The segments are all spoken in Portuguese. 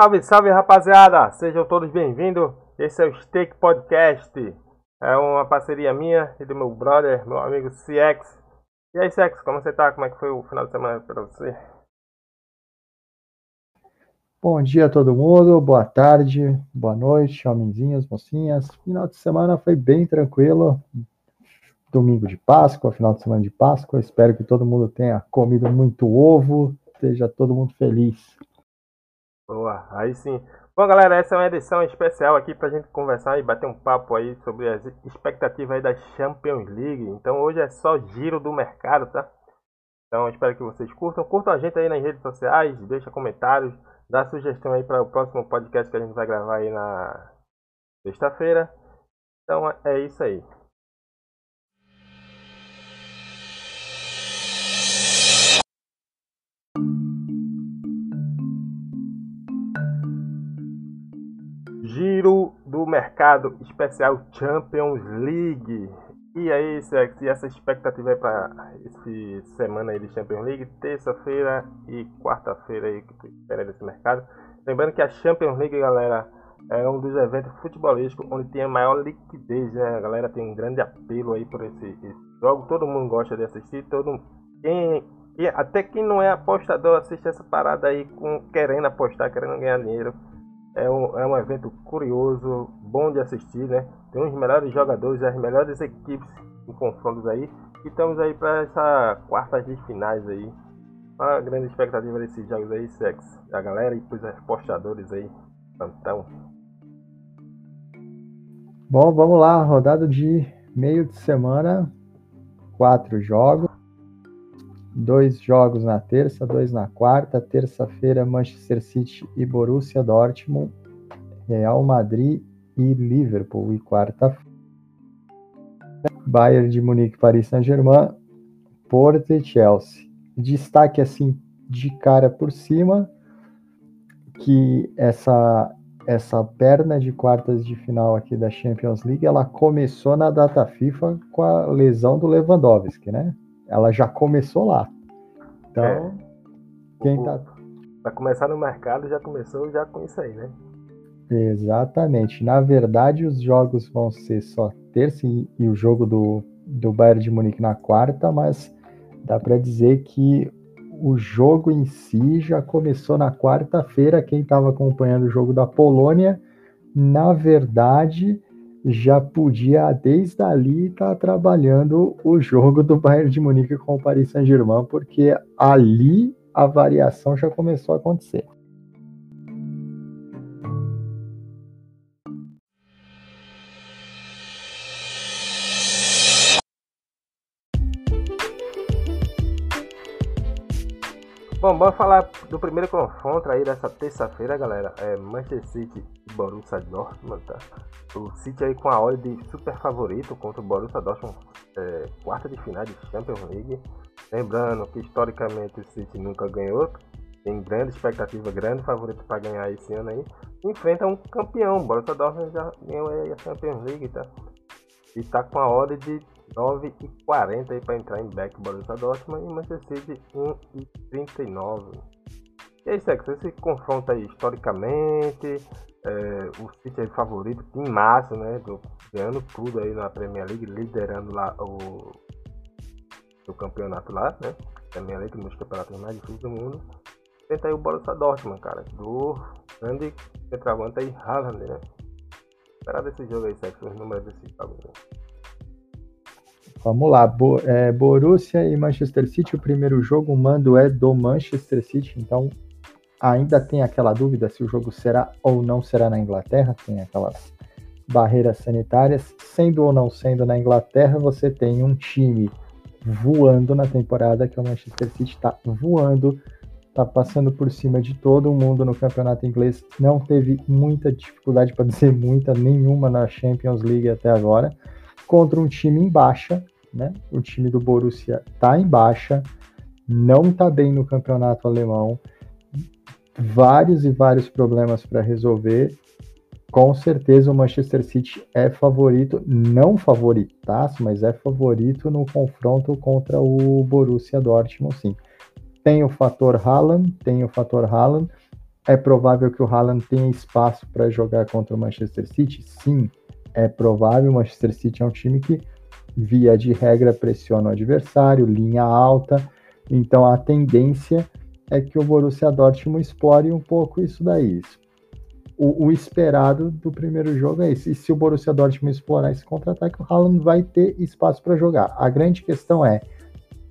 Salve, salve rapaziada! Sejam todos bem-vindos. Esse é o Steak Podcast. É uma parceria minha e do meu brother, meu amigo CX. E aí, CX, como você tá? Como é que foi o final de semana para você? Bom dia a todo mundo, boa tarde, boa noite, homenzinhos, mocinhas. Final de semana foi bem tranquilo. Domingo de Páscoa, final de semana de Páscoa. Espero que todo mundo tenha comido muito ovo, esteja todo mundo feliz. Boa, aí sim. Bom, galera, essa é uma edição especial aqui para a gente conversar e bater um papo aí sobre as expectativas aí da Champions League. Então hoje é só giro do mercado, tá? Então espero que vocês curtam. Curtam a gente aí nas redes sociais, deixa comentários, dá sugestão aí para o próximo podcast que a gente vai gravar aí na sexta-feira. Então é isso aí. Mercado especial Champions League. E aí, Sex, e essa expectativa aí para esse semana aí de Champions League, terça-feira e quarta-feira aí que espera desse mercado. Lembrando que a Champions League, galera, é um dos eventos futebolísticos onde tem a maior liquidez, né? A galera tem um grande apelo aí por esse, esse jogo, todo mundo gosta de assistir, todo quem até quem não é apostador assiste essa parada aí com querendo apostar, querendo ganhar dinheiro. É um, é um evento curioso, bom de assistir, né? Tem os melhores jogadores, as melhores equipes em confrontos aí. E estamos aí para essa quartas de finais aí. Uma grande expectativa desses jogos aí, sex. A galera e os apostadores aí. Então. Bom, vamos lá. Rodada de meio de semana. Quatro jogos. Dois jogos na terça, dois na quarta. Terça-feira, Manchester City e Borussia Dortmund. Real Madrid e Liverpool. E quarta Bayern de Munique, Paris Saint-Germain, Porto e Chelsea. Destaque assim de cara por cima que essa essa perna de quartas de final aqui da Champions League, ela começou na data FIFA com a lesão do Lewandowski, né? Ela já começou lá. Então, é. quem tá. Para começar no mercado, já começou já com isso aí, né? Exatamente. Na verdade, os jogos vão ser só terça e, e o jogo do, do Bayern de Munique na quarta, mas dá para dizer que o jogo em si já começou na quarta-feira. Quem estava acompanhando o jogo da Polônia, na verdade, já podia desde ali estar tá trabalhando o jogo do Bayern de Munique com o Paris Saint-Germain, porque ali a variação já começou a acontecer. Bom, vamos falar do primeiro confronto aí dessa terça-feira, galera. É Manchester City e Borussia Dortmund, tá? O City aí com a hora de super favorito contra o Borussia Dortmund, é, quarta de final de Champions League. Lembrando que historicamente o City nunca ganhou, tem grande expectativa, grande favorito para ganhar esse ano aí. Enfrenta um campeão, o Borussia Dortmund já ganhou a Champions League, tá? E tá com a hora de 9,40 aí para entrar em back Borussia Dortmund e Manchester City 1,39. E aí, Sex, esse confronto aí historicamente, é, o City é favorito, em massa, né? Do, ganhando tudo aí na Premier League, liderando lá o, o campeonato lá, né? Premier League, um dos campeonatos mais difíceis do mundo. Tenta aí o Borussia Dortmund, cara, do grande centroavante aí, Haaland, né? Esperar desse jogo aí, Sex, os números desse jogo. Né? Vamos lá, Bo é, Borussia e Manchester City, o primeiro jogo, mando é do Manchester City, então ainda tem aquela dúvida se o jogo será ou não será na Inglaterra, tem aquelas barreiras sanitárias. Sendo ou não sendo na Inglaterra, você tem um time voando na temporada, que é o Manchester City está voando, está passando por cima de todo mundo no campeonato inglês, não teve muita dificuldade, para dizer muita, nenhuma na Champions League até agora, contra um time em baixa, né? O time do Borussia está em baixa, não está bem no campeonato alemão, vários e vários problemas para resolver. Com certeza o Manchester City é favorito, não favoritaço, mas é favorito no confronto contra o Borussia Dortmund, sim. Tem o fator Haaland, tem o fator Haaland. É provável que o Haaland tenha espaço para jogar contra o Manchester City? Sim, é provável. O Manchester City é um time que, via de regra, pressiona o adversário, linha alta. Então a tendência é que o Borussia Dortmund explore um pouco isso daí. O, o, esperado do primeiro jogo é isso. E se o Borussia Dortmund explorar esse contra-ataque, o Haaland vai ter espaço para jogar. A grande questão é: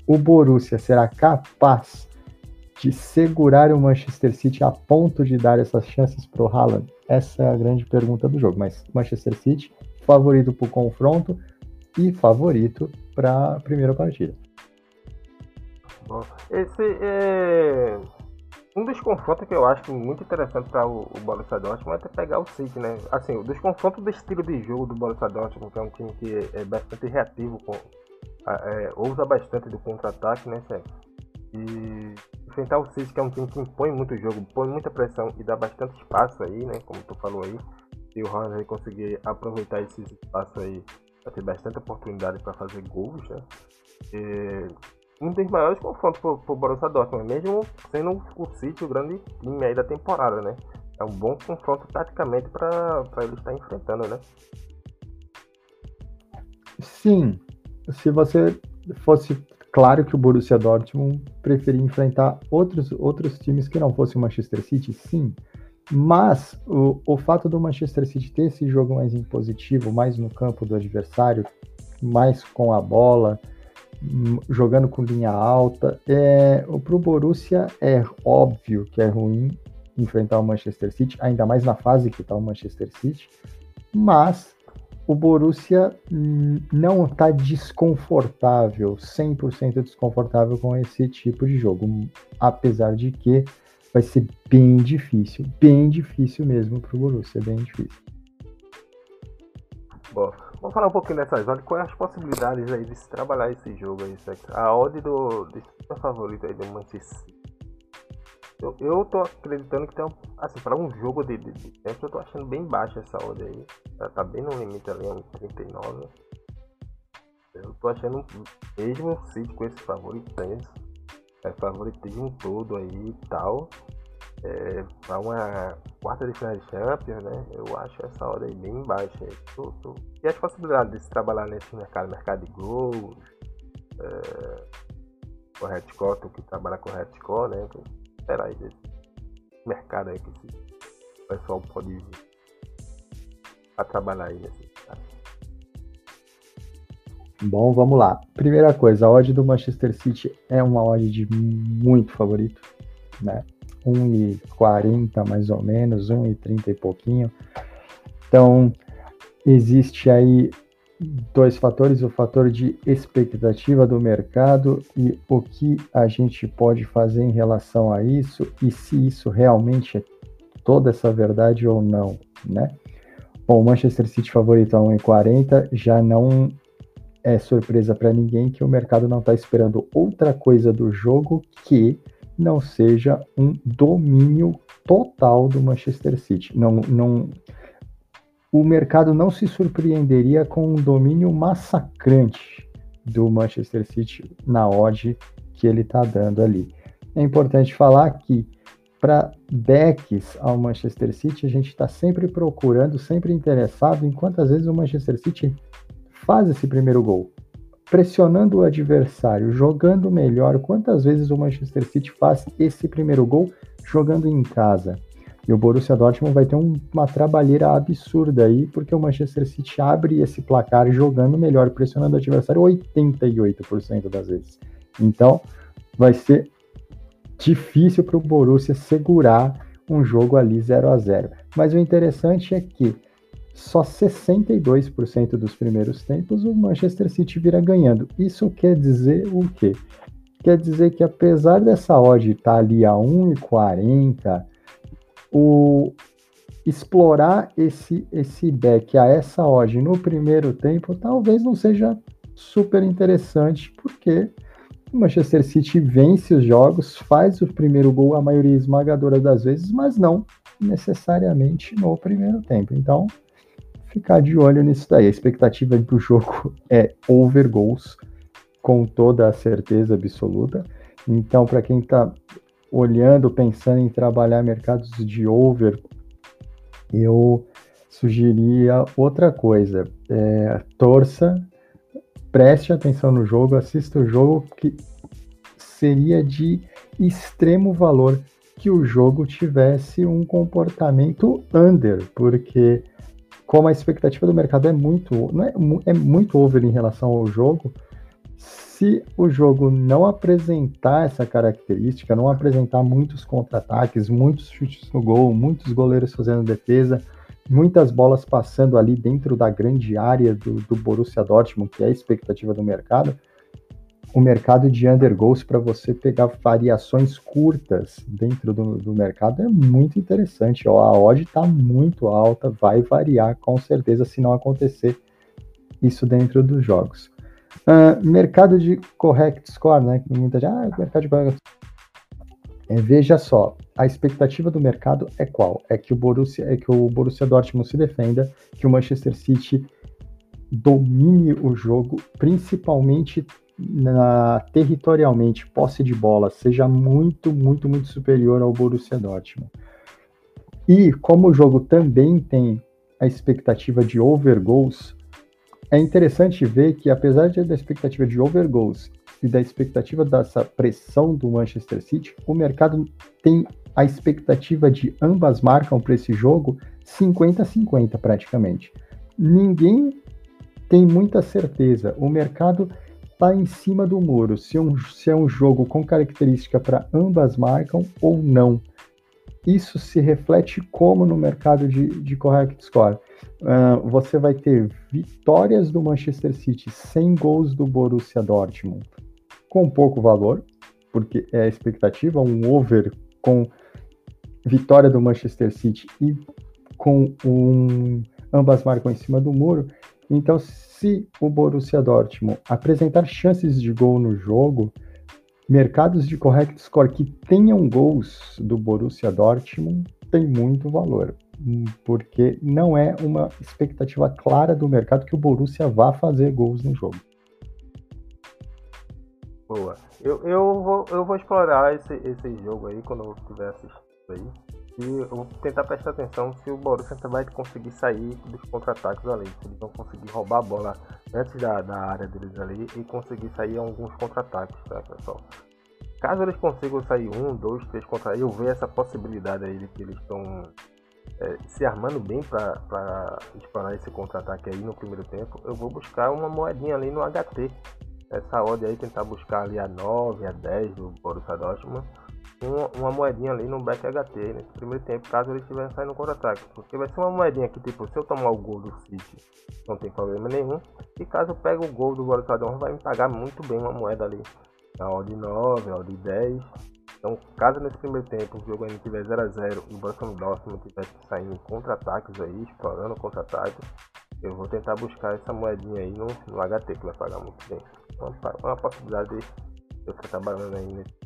o Borussia será capaz de segurar o Manchester City a ponto de dar essas chances para o Haaland? Essa é a grande pergunta do jogo. Mas Manchester City, favorito para o confronto e favorito para a primeira partida. Bom, esse é um dos confrontos que eu acho muito interessante para o, o Borussia Dortmund é até pegar o City, né? Assim, o dos confrontos do estilo de jogo do Borussia Dortmund, que é um time que é bastante reativo, com, é, bastante do contra-ataque, né? E enfrentar o City, que é um time que impõe muito jogo, põe muita pressão e dá bastante espaço aí, né? Como tu falou aí. Se o Hans conseguir aproveitar esses espaços aí, vai ter bastante oportunidade para fazer gols, né? E um dos maiores confrontos pro, pro Borussia Dortmund, mesmo sendo o City o grande time aí da temporada, né? É um bom confronto taticamente para ele estar enfrentando, né? Sim. Se você fosse Claro que o Borussia Dortmund preferia enfrentar outros, outros times que não fossem o Manchester City, sim. Mas o, o fato do Manchester City ter esse jogo mais impositivo, mais no campo do adversário, mais com a bola, hum, jogando com linha alta, é, para o Borussia é óbvio que é ruim enfrentar o Manchester City, ainda mais na fase que está o Manchester City, mas o Borussia não está desconfortável, 100% desconfortável com esse tipo de jogo, apesar de que vai ser bem difícil, bem difícil mesmo para o Borussia, bem difícil. Bom, vamos falar um pouquinho dessas odds, quais as possibilidades aí de se trabalhar esse jogo aí, certo? A odd do, do favorito aí do Manchester eu, eu tô acreditando que tem um. Assim, para um jogo de, de, de eu tô achando bem baixa essa odd aí. Ela tá bem no limite ali, um 39. Eu tô achando mesmo o com esse favoritismo, é, favoritismo todo aí e tal. É, para uma quarta de final de Champions, né? Eu acho essa hora aí bem baixa. Tô, tô... E as possibilidades de se trabalhar nesse mercado, mercado de gols, é, o Redcore, que trabalha com o Redcore, né? esperar aí desse mercado aí que esse pessoal pode vir a trabalhar aí nesse. Bom, vamos lá. Primeira coisa, a odd do Manchester City é uma odd de muito favorito, né? 1,40 mais ou menos, 1,30 e pouquinho. Então, existe aí dois fatores: o fator de expectativa do mercado e o que a gente pode fazer em relação a isso e se isso realmente é toda essa verdade ou não, né? Bom, o Manchester City favorito a 1,40 já não é surpresa para ninguém que o mercado não está esperando outra coisa do jogo que não seja um domínio total do Manchester City. Não, não, o mercado não se surpreenderia com um domínio massacrante do Manchester City na odd que ele está dando ali. É importante falar que para backs ao Manchester City, a gente está sempre procurando, sempre interessado em quantas vezes o Manchester City faz esse primeiro gol. Pressionando o adversário, jogando melhor, quantas vezes o Manchester City faz esse primeiro gol jogando em casa. E o Borussia Dortmund vai ter um, uma trabalheira absurda aí, porque o Manchester City abre esse placar jogando melhor, pressionando o adversário 88% das vezes. Então, vai ser difícil para o Borussia segurar um jogo ali 0 a 0 Mas o interessante é que só 62% dos primeiros tempos o Manchester City vira ganhando. Isso quer dizer o quê? Quer dizer que apesar dessa odd estar tá ali a 1,40 o explorar esse esse back a essa odd no primeiro tempo talvez não seja super interessante, porque o Manchester City vence os jogos, faz o primeiro gol a maioria esmagadora das vezes, mas não necessariamente no primeiro tempo. Então, ficar de olho nisso daí. A expectativa do jogo é over goals, com toda a certeza absoluta. Então, para quem está olhando, pensando em trabalhar mercados de over, eu sugeria outra coisa. É, torça, preste atenção no jogo, assista o jogo, que seria de extremo valor que o jogo tivesse um comportamento under, porque como a expectativa do mercado é muito, não é, é muito over em relação ao jogo, se o jogo não apresentar essa característica, não apresentar muitos contra-ataques, muitos chutes no gol, muitos goleiros fazendo defesa, muitas bolas passando ali dentro da grande área do, do Borussia Dortmund, que é a expectativa do mercado, o mercado de undergoals para você pegar variações curtas dentro do, do mercado é muito interessante. Ó, a odd está muito alta, vai variar com certeza se não acontecer isso dentro dos jogos. Uh, mercado de correct score, né? Muita gente, ah, mercado de correct é, veja só, a expectativa do mercado é qual? É que o Borussia, é que o Borussia Dortmund se defenda, que o Manchester City domine o jogo, principalmente na, territorialmente, posse de bola, seja muito, muito, muito superior ao Borussia Dortmund. E como o jogo também tem a expectativa de over goals, é interessante ver que apesar da expectativa de over goals e da expectativa dessa pressão do Manchester City, o mercado tem a expectativa de ambas marcam para esse jogo 50-50 praticamente. Ninguém tem muita certeza. O mercado está em cima do muro se, um, se é um jogo com característica para ambas marcam ou não. Isso se reflete como no mercado de, de correct score. Uh, você vai ter vitórias do Manchester City sem gols do Borussia Dortmund com pouco valor, porque é a expectativa, um over com vitória do Manchester City e com um ambas marcam em cima do muro, então, se o Borussia Dortmund apresentar chances de gol no jogo, mercados de correct score que tenham gols do Borussia Dortmund tem muito valor, porque não é uma expectativa clara do mercado que o Borussia vá fazer gols no jogo. Boa. Eu, eu, vou, eu vou explorar esse, esse jogo aí quando eu estiver assistindo aí. Eu vou tentar prestar atenção se o Borussia vai conseguir sair dos contra-ataques ali. Se eles vão conseguir roubar a bola antes da, da área deles ali e conseguir sair alguns contra-ataques, tá, pessoal? Caso eles consigam sair um, dois, três contra eu ver essa possibilidade aí de que eles estão é, se armando bem para explorar esse contra-ataque aí no primeiro tempo, eu vou buscar uma moedinha ali no HT. Essa odd aí, tentar buscar ali a 9, a 10 do Borussia Dortmund uma, uma, moedinha ali no back HT nesse primeiro tempo, caso ele estiver saindo contra-ataque. Porque vai ser uma moedinha que, tipo, se eu tomar o gol do City, não tem problema nenhum. E caso eu pegue o gol do Borussia vai me pagar muito bem uma moeda ali. Na odd 9, a odd 10. Então, caso nesse primeiro tempo o jogo ainda estiver 0x0 e o Borussia Dortmund estiver saindo contra-ataques aí, explorando contra-ataques, eu vou tentar buscar essa moedinha aí no, no HT, que vai pagar muito bem. Uma, uma possibilidade de eu estar trabalhando aí nesse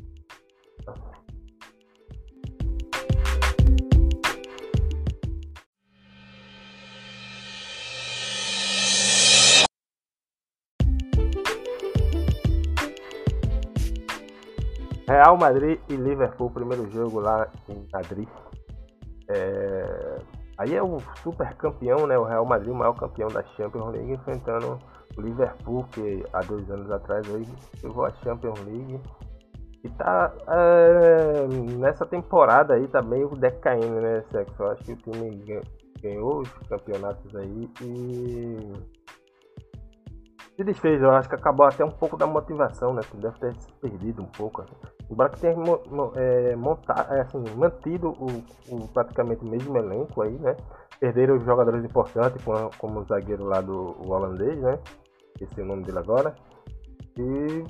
Real Madrid e Liverpool, primeiro jogo lá em Madrid. É... Aí é o super campeão, né? O Real Madrid, o maior campeão da Champions League, enfrentando o Liverpool, que há dois anos atrás aí a Champions League. E tá é... nessa temporada aí tá meio decaindo, né, Sexo? Eu acho que o time ganhou os campeonatos aí e se desfez, eu acho que acabou até um pouco da motivação, né? Deve ter se perdido um pouco. Assim. Embora que tenha é, montar, é, assim, mantido o, o, praticamente o mesmo elenco aí, né? Perderam os jogadores importantes, como, como o zagueiro lá do holandês, né? Esse é o nome dele agora. E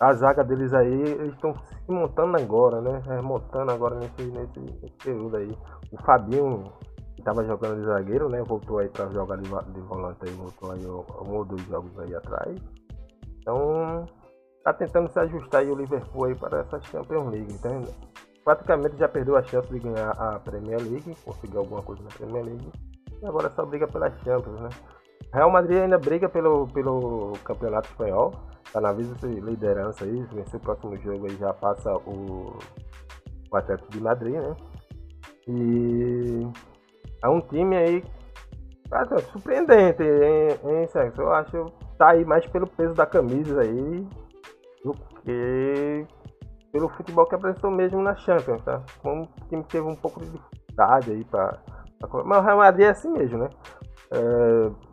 a zaga deles aí, eles estão se montando agora, né? Remontando agora nesse, nesse, nesse período aí. O Fabinho estava jogando de zagueiro, né? Voltou aí para jogar de, de volante aí, voltou aí um ou dois jogos aí atrás. Então tá tentando se ajustar aí o Liverpool aí para essa Champions League. Então praticamente já perdeu a chance de ganhar a Premier League, conseguir alguma coisa na Premier League. E agora só briga pela Champions, né? Real Madrid ainda briga pelo, pelo Campeonato Espanhol. tá na vice-liderança aí, se vencer o próximo jogo aí já passa o, o Atlético de Madrid, né? E é um time aí assim, surpreendente, hein, hein Sexo? Eu acho tá aí mais pelo peso da camisa aí do que pelo futebol que apresentou mesmo na Champions, tá? Como o time teve um pouco de dificuldade aí pra... Mas o Real Madrid é assim mesmo, né? É...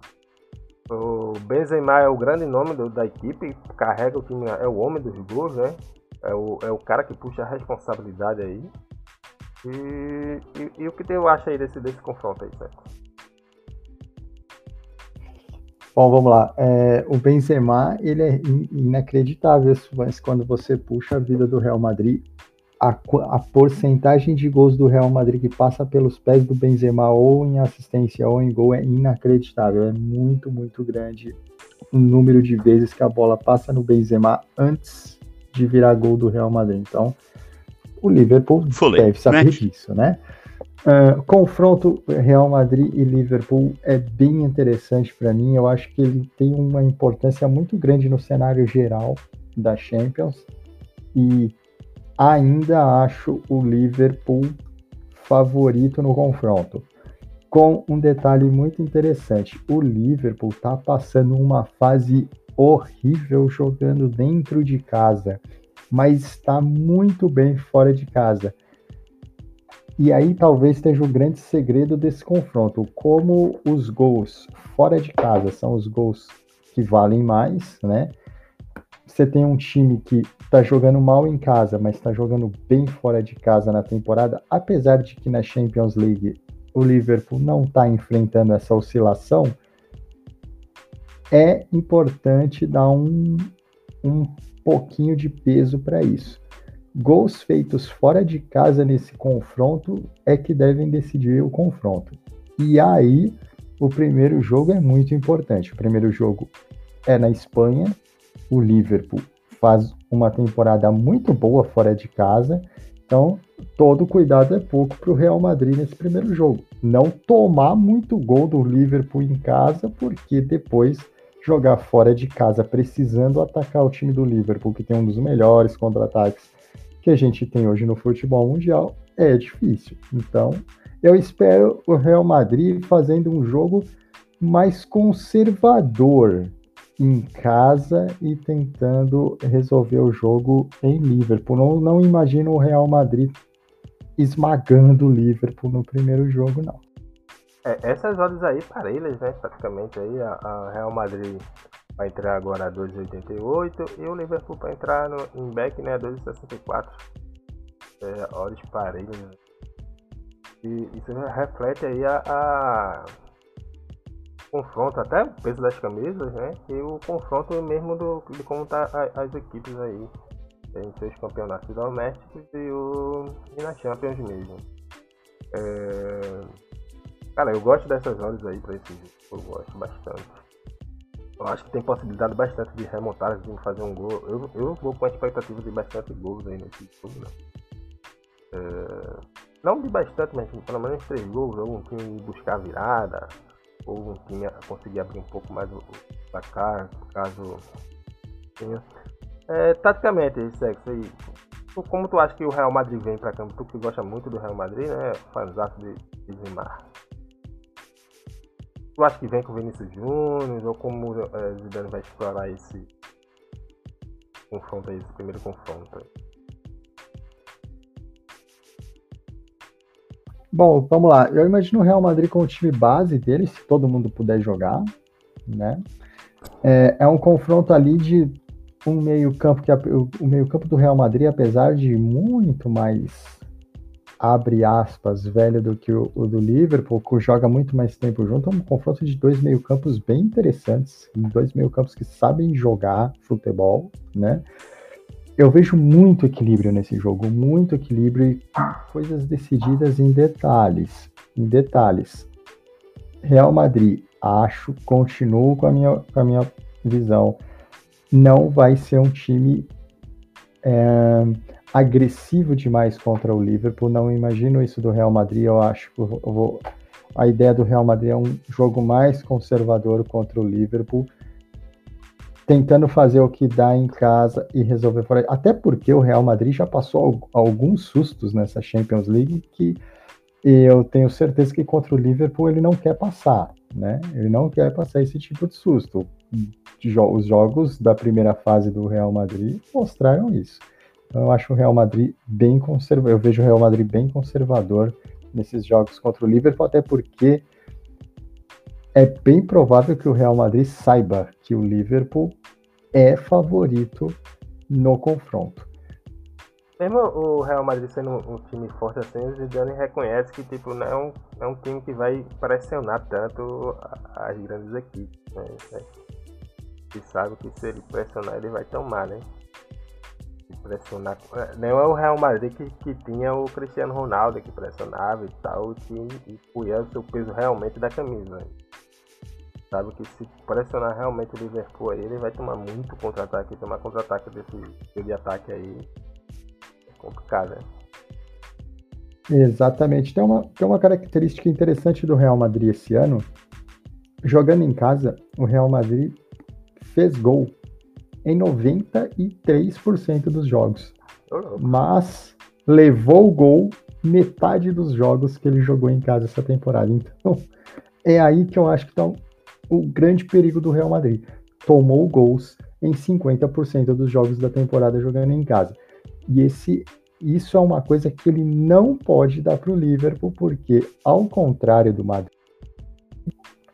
O Benzema é o grande nome do, da equipe, carrega o time, é o homem dos gols, né? É o, é o cara que puxa a responsabilidade aí. E, e, e o que eu acho aí desse, desse confronto aí, certo? Bom, vamos lá. É, o Benzema, ele é inacreditável, mas quando você puxa a vida do Real Madrid, a, a, porcentagem de gols do Real Madrid que passa pelos pés do Benzema ou em assistência ou em gol é inacreditável. É muito, muito grande o número de vezes que a bola passa no Benzema antes de virar gol do Real Madrid. Então, o Liverpool Fully. deve saber Match. disso, né? Uh, confronto Real Madrid e Liverpool é bem interessante para mim. Eu acho que ele tem uma importância muito grande no cenário geral da Champions e ainda acho o Liverpool favorito no confronto. Com um detalhe muito interessante: o Liverpool está passando uma fase horrível jogando dentro de casa, mas está muito bem fora de casa. E aí talvez esteja o grande segredo desse confronto, como os gols fora de casa são os gols que valem mais, né? você tem um time que está jogando mal em casa, mas está jogando bem fora de casa na temporada, apesar de que na Champions League o Liverpool não está enfrentando essa oscilação, é importante dar um, um pouquinho de peso para isso. Gols feitos fora de casa nesse confronto é que devem decidir o confronto. E aí, o primeiro jogo é muito importante. O primeiro jogo é na Espanha, o Liverpool faz uma temporada muito boa fora de casa, então todo cuidado é pouco para o Real Madrid nesse primeiro jogo. Não tomar muito gol do Liverpool em casa, porque depois jogar fora de casa precisando atacar o time do Liverpool, que tem um dos melhores contra-ataques que a gente tem hoje no futebol mundial, é difícil. Então, eu espero o Real Madrid fazendo um jogo mais conservador, em casa e tentando resolver o jogo em Liverpool. Não, não imagino o Real Madrid esmagando o Liverpool no primeiro jogo, não. É, essas odds aí parelhas, né? Praticamente aí a, a, Real Madrid vai entrar agora a 2,88 e o Liverpool vai entrar no, em back né, a 2,64. É, odds parelhas. E isso reflete aí a, a confronto, até o peso das camisas, né? E o confronto mesmo do, de como tá as equipes aí em seus campeonatos domésticos e, o, e na Champions mesmo. É... Cara, eu gosto dessas horas aí pra esse jogo, eu gosto bastante. Eu acho que tem possibilidade bastante de remontar, de fazer um gol. Eu, eu vou com a expectativa de bastante gols aí nesse jogo, né? É... Não de bastante, mas pelo menos três gols, algum time buscar virada, ou um time conseguir abrir um pouco mais o, placar, caso tenha. É, taticamente, sexo aí, como tu acha que o Real Madrid vem para campo? Tu que gosta muito do Real Madrid, né? Fanzato de, de Neymar. Tu acha que vem com o Vinícius Júnior ou como é, Zidane vai explorar esse confronto aí, esse primeiro confronto? Bom, vamos lá. Eu imagino o Real Madrid com o time base dele, se todo mundo puder jogar, né? É, é um confronto ali de um meio-campo que o, o meio-campo do Real Madrid, apesar de muito mais abre aspas, velho do que o, o, do Liverpool, que joga muito mais tempo junto, é um confronto de dois meio-campos bem interessantes, dois meio-campos que sabem jogar futebol, né? eu vejo muito equilíbrio nesse jogo, muito equilíbrio e coisas decididas em detalhes. Em detalhes. Real Madrid, acho, continuo com a minha, com a minha visão, não vai ser um time é, agressivo demais contra o Liverpool. Não imagino isso do Real Madrid. Eu acho que eu vou, a ideia do Real Madrid é um jogo mais conservador contra o Liverpool tentando fazer o que dá em casa e resolver fora. Até porque o Real Madrid já passou alguns sustos nessa Champions League que eu tenho certeza que contra o Liverpool ele não quer passar, né? Ele não quer passar esse tipo de susto. Os jogos da primeira fase do Real Madrid mostraram isso. Então eu acho o Real Madrid bem conservador. Eu vejo o Real Madrid bem conservador nesses jogos contra o Liverpool, até porque é bem provável que o Real Madrid saiba que o Liverpool é favorito no confronto. Mesmo o Real Madrid sendo um, time forte assim, o Zidane reconhece que tipo, não é um, é um time que vai pressionar tanto as grandes equipes. Né? Ele sabe que se ele pressionar, ele vai tomar, né? Pressionar. É, não é o Real Madrid que, que tinha o Cristiano Ronaldo que pressionava e tal, que e punha o seu peso realmente da camisa. Sabe que se pressionar realmente o Liverpool aí, ele vai tomar muito contra-ataque. Tomar contra-ataque desse de ataque aí é complicado, né? Exatamente. Tem uma, tem uma característica interessante do Real Madrid esse ano. Jogando em casa, o Real Madrid fez gol em 93% dos jogos. Mas levou o gol metade dos jogos que ele jogou em casa essa temporada. Então, é aí que eu acho que está o grande perigo do Real Madrid. Tomou gols em 50% dos jogos da temporada jogando em casa. E esse, isso é uma coisa que ele não pode dar para o Liverpool, porque, ao contrário do Madrid,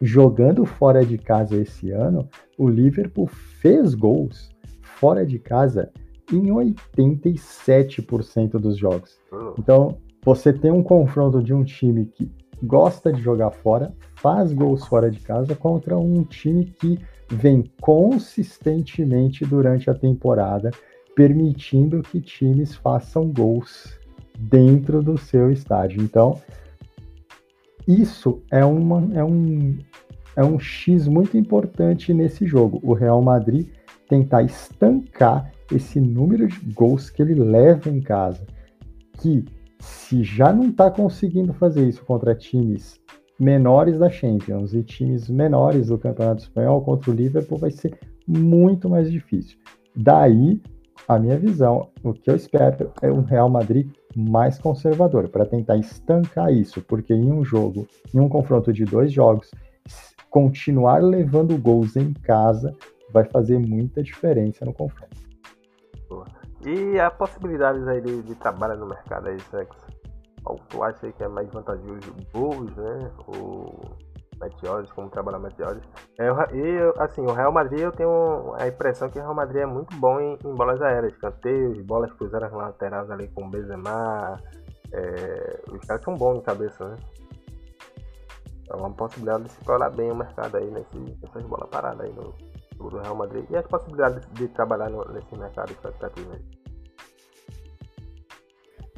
jogando fora de casa esse ano, o Liverpool fez gols fora de casa em 87% dos jogos. Então, você tem um confronto de um time que gosta de jogar fora, faz gols fora de casa contra um time que vem consistentemente durante a temporada, permitindo que times façam gols dentro do seu estádio. Então, isso é, uma, é, um, é um X muito importante nesse jogo. O Real Madrid tentar estancar esse número de gols que ele leva em casa, que se já não está conseguindo fazer isso contra times menores da Champions e times menores do Campeonato Espanhol contra o Liverpool vai ser muito mais difícil. Daí, a minha visão, o que eu espero é um Real Madrid mais conservador para tentar estancar isso, porque em um jogo, em um confronto de dois jogos, continuar levando gols em casa vai fazer muita diferença no confronto. E a possibilidades aí de, de trabalho no mercado aí, Sex? Qual tu acha que é mais vantajoso? Bulls, né? O Meteores, como trabalhar Meteores. É, e, assim, o Real Madrid, eu tenho a impressão que o Real Madrid é muito bom em, em bolas aéreas, canteiros, bolas cruzadas laterais ali com o Benzema. É, os caras são bons de cabeça, né? É uma possibilidade de se explorar bem o mercado aí nesse, nessas bolas paradas aí no, do Real Madrid e as possibilidades de trabalhar no, nesse mercado expectativa aí.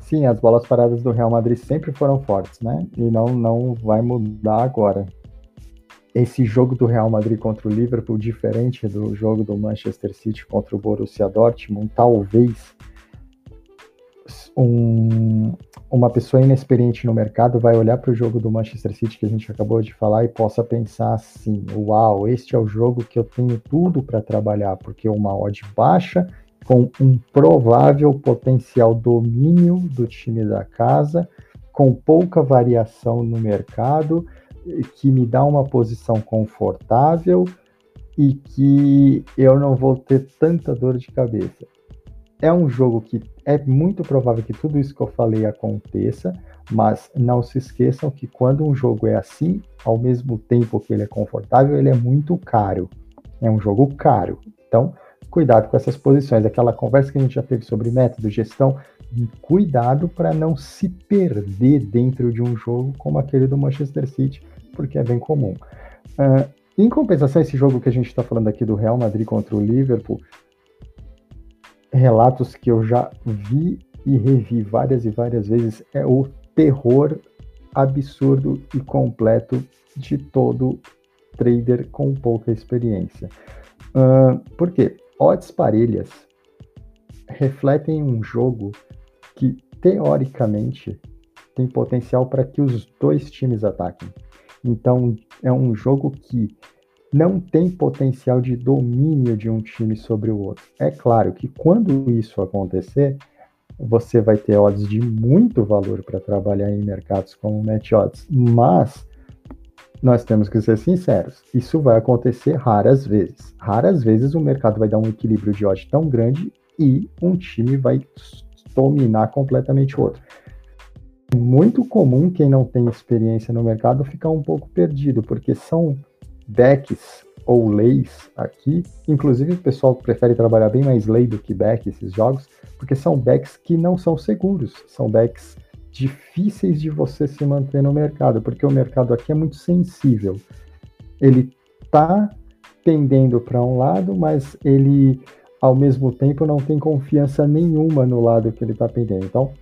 Sim, as bolas paradas do Real Madrid sempre foram fortes, né? E não, não vai mudar agora. Esse jogo do Real Madrid contra o Liverpool, diferente do jogo do Manchester City contra o Borussia Dortmund, talvez um, uma pessoa inexperiente no mercado vai olhar para o jogo do Manchester City que a gente acabou de falar e possa pensar assim: uau, este é o jogo que eu tenho tudo para trabalhar, porque uma odd baixa com um provável potencial domínio do time da casa, com pouca variação no mercado, que me dá uma posição confortável e que eu não vou ter tanta dor de cabeça. É um jogo que é muito provável que tudo isso que eu falei aconteça, mas não se esqueçam que quando um jogo é assim, ao mesmo tempo que ele é confortável, ele é muito caro. É um jogo caro. Então, cuidado com essas posições. Aquela conversa que a gente já teve sobre método, gestão, cuidado para não se perder dentro de um jogo como aquele do Manchester City, porque é bem comum. Uh, em compensação, esse jogo que a gente está falando aqui do Real Madrid contra o Liverpool, relatos que eu já vi e revi várias e várias vezes é o terror absurdo e completo de todo trader com pouca experiência. Uh, por quê? Odds parelhas refletem um jogo que, teoricamente, tem potencial para que os dois times ataquem. Então, é um jogo que não tem potencial de domínio de um time sobre o outro. É claro que quando isso acontecer, você vai ter odds de muito valor para trabalhar em mercados como Match Odds, mas nós temos que ser sinceros, isso vai acontecer raras vezes. Raras vezes o mercado vai dar um equilíbrio de odds tão grande e um time vai dominar completamente o outro. Muito comum quem não tem experiência no mercado ficar um pouco perdido, porque são decks ou leis aqui, inclusive o pessoal prefere trabalhar bem mais lei do que back esses jogos, porque são decks que não são seguros, são decks difíceis de você se manter no mercado, porque o mercado aqui é muito sensível. Ele tá pendendo para um lado, mas ele ao mesmo tempo não tem confiança nenhuma no lado que ele está pendendo. Então,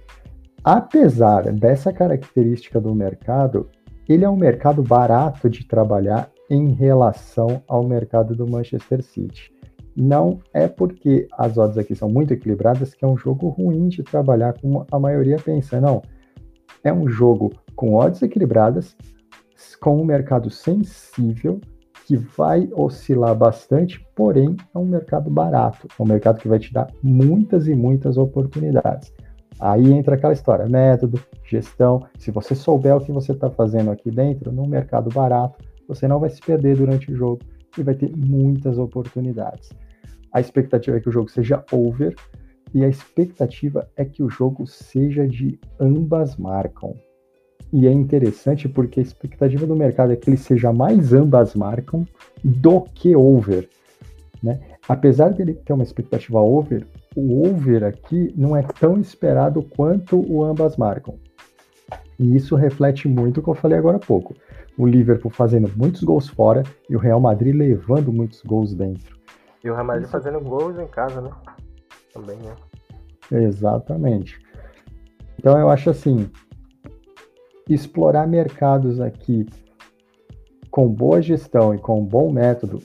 apesar dessa característica do mercado, ele é um mercado barato de trabalhar em relação ao mercado do Manchester City. Não é porque as odds aqui são muito equilibradas que é um jogo ruim de trabalhar, como a maioria pensa. Não. É um jogo com odds equilibradas, com um mercado sensível, que vai oscilar bastante, porém é um mercado barato, é um mercado que vai te dar muitas e muitas oportunidades. Aí entra aquela história, método, gestão. Se você souber o que você está fazendo aqui dentro, num mercado barato, você não vai se perder durante o jogo e vai ter muitas oportunidades. A expectativa é que o jogo seja over e a expectativa é que o jogo seja de ambas marcam. E é interessante porque a expectativa do mercado é que ele seja mais ambas marcam do que over. Né? Apesar dele ter uma expectativa over, o over aqui não é tão esperado quanto o ambas marcam. E isso reflete muito o que eu falei agora há pouco. O Liverpool fazendo muitos gols fora e o Real Madrid levando muitos gols dentro. E o Real Madrid isso... fazendo gols em casa, né? Também, né? Exatamente. Então eu acho assim, explorar mercados aqui com boa gestão e com um bom método